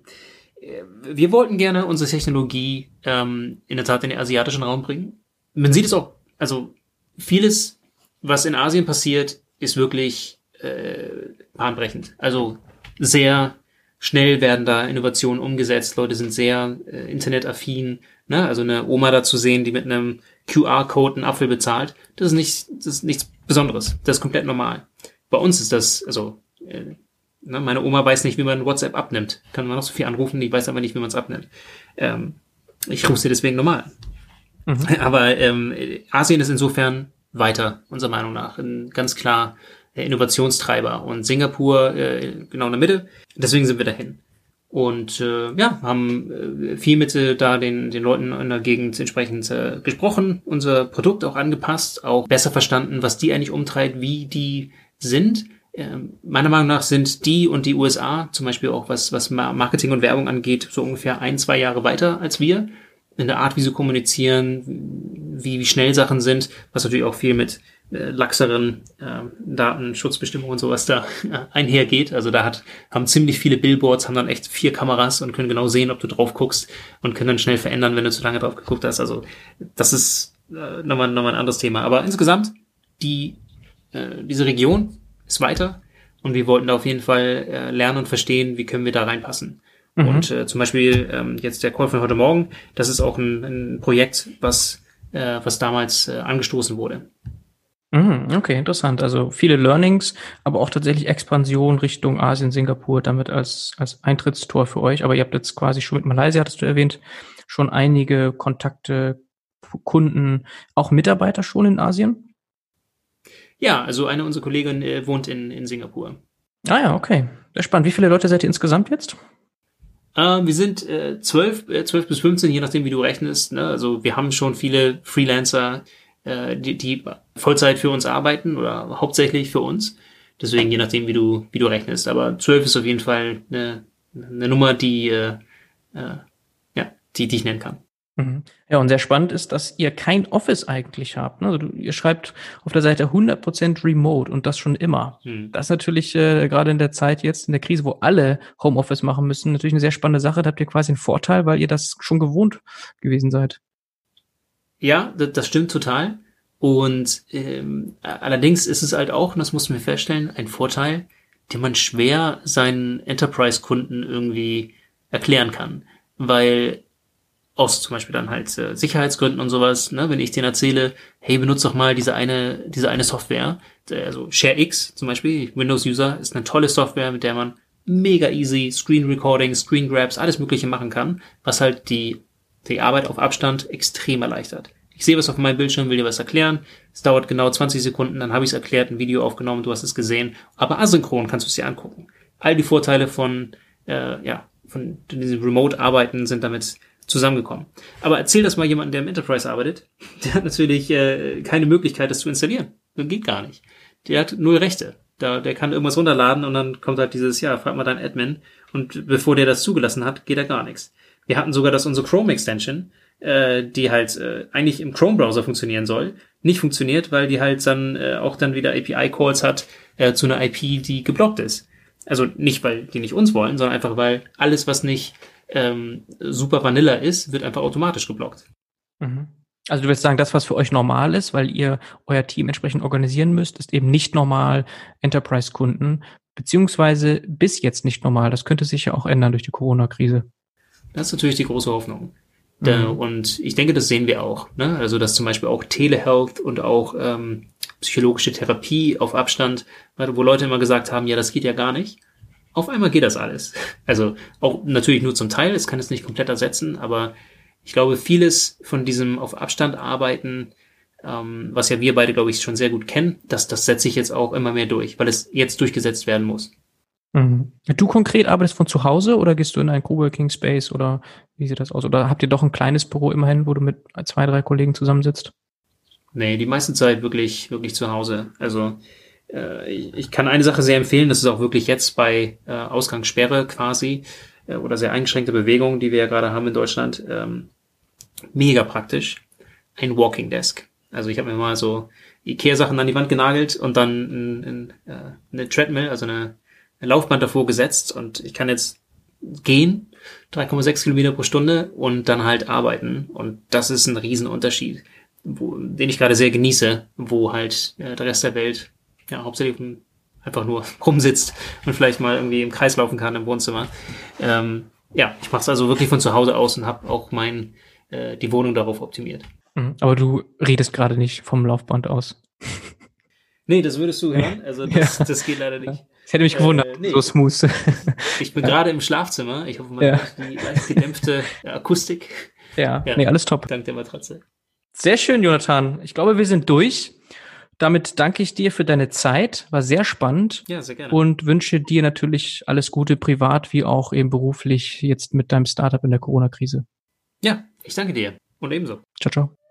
äh, wir wollten gerne unsere Technologie ähm, in der Tat in den asiatischen Raum bringen. Man sieht es auch, also vieles, was in Asien passiert, ist wirklich äh, bahnbrechend. Also sehr schnell werden da Innovationen umgesetzt. Leute sind sehr äh, internetaffin. Ne? Also eine Oma da zu sehen, die mit einem QR-Code einen Apfel bezahlt, das ist nicht, das ist nichts Besonderes. Das ist komplett normal. Bei uns ist das, also äh, Ne? Meine Oma weiß nicht, wie man WhatsApp abnimmt. Kann man noch so viel anrufen, die weiß aber nicht, wie man es abnimmt. Ähm, ich rufe sie deswegen normal. Mhm. Aber ähm, Asien ist insofern weiter, unserer Meinung nach. Ein ganz klar der Innovationstreiber. Und Singapur äh, genau in der Mitte. Deswegen sind wir dahin. Und äh, ja, haben äh, viel mit äh, da den, den Leuten in der Gegend entsprechend äh, gesprochen, unser Produkt auch angepasst, auch besser verstanden, was die eigentlich umtreibt, wie die sind meiner Meinung nach sind die und die USA, zum Beispiel auch was, was Marketing und Werbung angeht, so ungefähr ein, zwei Jahre weiter als wir. In der Art, wie sie kommunizieren, wie, wie schnell Sachen sind, was natürlich auch viel mit äh, laxeren äh, Datenschutzbestimmungen und sowas da äh, einhergeht. Also da hat, haben ziemlich viele Billboards, haben dann echt vier Kameras und können genau sehen, ob du drauf guckst und können dann schnell verändern, wenn du zu lange drauf geguckt hast. Also das ist äh, nochmal, nochmal ein anderes Thema. Aber insgesamt, die, äh, diese Region ist weiter und wir wollten da auf jeden Fall äh, lernen und verstehen, wie können wir da reinpassen. Mhm. Und äh, zum Beispiel ähm, jetzt der Call von heute Morgen, das ist auch ein, ein Projekt, was, äh, was damals äh, angestoßen wurde. Mhm, okay, interessant. Also viele Learnings, aber auch tatsächlich Expansion Richtung Asien, Singapur, damit als, als Eintrittstor für euch. Aber ihr habt jetzt quasi schon mit Malaysia, hattest du erwähnt, schon einige Kontakte, Kunden, auch Mitarbeiter schon in Asien? Ja, also eine unserer Kolleginnen äh, wohnt in, in Singapur. Ah ja, okay. Sehr spannend. Wie viele Leute seid ihr insgesamt jetzt? Äh, wir sind äh, 12, äh, 12 bis 15, je nachdem, wie du rechnest. Ne? Also wir haben schon viele Freelancer, äh, die, die Vollzeit für uns arbeiten oder hauptsächlich für uns. Deswegen je nachdem, wie du, wie du rechnest. Aber 12 ist auf jeden Fall eine, eine Nummer, die, äh, äh, ja, die, die ich nennen kann. Mhm. Ja, und sehr spannend ist, dass ihr kein Office eigentlich habt. Ne? Also du, ihr schreibt auf der Seite 100% Remote und das schon immer. Mhm. Das ist natürlich äh, gerade in der Zeit jetzt, in der Krise, wo alle Homeoffice machen müssen, natürlich eine sehr spannende Sache. Da habt ihr quasi einen Vorteil, weil ihr das schon gewohnt gewesen seid. Ja, das stimmt total. Und ähm, allerdings ist es halt auch, und das mussten wir feststellen, ein Vorteil, den man schwer seinen Enterprise-Kunden irgendwie erklären kann. Weil aus zum Beispiel dann halt äh, Sicherheitsgründen und sowas, ne, wenn ich denen erzähle, hey, benutze doch mal diese eine, diese eine Software, also ShareX zum Beispiel, Windows User ist eine tolle Software, mit der man mega easy Screen Recording, Screen Grabs, alles Mögliche machen kann, was halt die, die Arbeit auf Abstand extrem erleichtert. Ich sehe was auf meinem Bildschirm, will dir was erklären. Es dauert genau 20 Sekunden, dann habe ich es erklärt, ein Video aufgenommen, du hast es gesehen. Aber asynchron kannst du es dir angucken. All die Vorteile von, äh, ja, von diesem Remote-Arbeiten sind damit zusammengekommen. Aber erzähl das mal jemandem, der im Enterprise arbeitet. Der hat natürlich äh, keine Möglichkeit, das zu installieren. Das geht gar nicht. Der hat null Rechte. Da, der kann irgendwas runterladen und dann kommt halt dieses, ja, frag mal deinen Admin. Und bevor der das zugelassen hat, geht da gar nichts. Wir hatten sogar, dass unsere Chrome Extension, äh, die halt äh, eigentlich im Chrome Browser funktionieren soll, nicht funktioniert, weil die halt dann äh, auch dann wieder API-Calls hat äh, zu einer IP, die geblockt ist. Also nicht, weil die nicht uns wollen, sondern einfach, weil alles, was nicht ähm, super Vanilla ist, wird einfach automatisch geblockt. Mhm. Also du willst sagen, das, was für euch normal ist, weil ihr euer Team entsprechend organisieren müsst, ist eben nicht normal Enterprise-Kunden, beziehungsweise bis jetzt nicht normal. Das könnte sich ja auch ändern durch die Corona-Krise. Das ist natürlich die große Hoffnung. Mhm. Und ich denke, das sehen wir auch. Ne? Also, dass zum Beispiel auch Telehealth und auch ähm, psychologische Therapie auf Abstand, wo Leute immer gesagt haben, ja, das geht ja gar nicht. Auf einmal geht das alles. Also auch natürlich nur zum Teil, es kann es nicht komplett ersetzen, aber ich glaube, vieles von diesem auf Abstand arbeiten, ähm, was ja wir beide, glaube ich, schon sehr gut kennen, das, das setze ich jetzt auch immer mehr durch, weil es jetzt durchgesetzt werden muss. Mhm. Du konkret arbeitest von zu Hause oder gehst du in einen Coworking Space oder wie sieht das aus? Oder habt ihr doch ein kleines Büro immerhin, wo du mit zwei, drei Kollegen zusammensitzt? Nee, die meiste Zeit wirklich, wirklich zu Hause. Also äh, ich, kann eine Sache sehr empfehlen, das ist auch wirklich jetzt bei äh, Ausgangssperre quasi äh, oder sehr eingeschränkte Bewegung, die wir ja gerade haben in Deutschland, ähm, mega praktisch. Ein Walking Desk. Also ich habe mir mal so Ikea-Sachen an die Wand genagelt und dann ein, ein, äh, eine Treadmill, also eine, eine Laufband davor gesetzt und ich kann jetzt gehen, 3,6 Kilometer pro Stunde und dann halt arbeiten. Und das ist ein Riesenunterschied, wo, den ich gerade sehr genieße, wo halt äh, der Rest der Welt ja hauptsächlich einfach nur rumsitzt und vielleicht mal irgendwie im Kreis laufen kann im Wohnzimmer. Ähm, ja, ich mache es also wirklich von zu Hause aus und habe auch mein äh, die Wohnung darauf optimiert. Mhm, aber du redest gerade nicht vom Laufband aus. Nee, das würdest du hören. Also das, ja. das geht leider nicht. Das hätte mich gewundert, äh, nee. so smooth. Ich bin ja. gerade im Schlafzimmer. Ich hoffe, man ja. hört die leicht gedämpfte Akustik. Ja, ja, nee, alles top. Dank der Matratze. Sehr schön, Jonathan. Ich glaube, wir sind durch. Damit danke ich dir für deine Zeit. War sehr spannend. Ja, sehr gerne. Und wünsche dir natürlich alles Gute privat wie auch eben beruflich jetzt mit deinem Startup in der Corona-Krise. Ja, ich danke dir. Und ebenso. Ciao, ciao.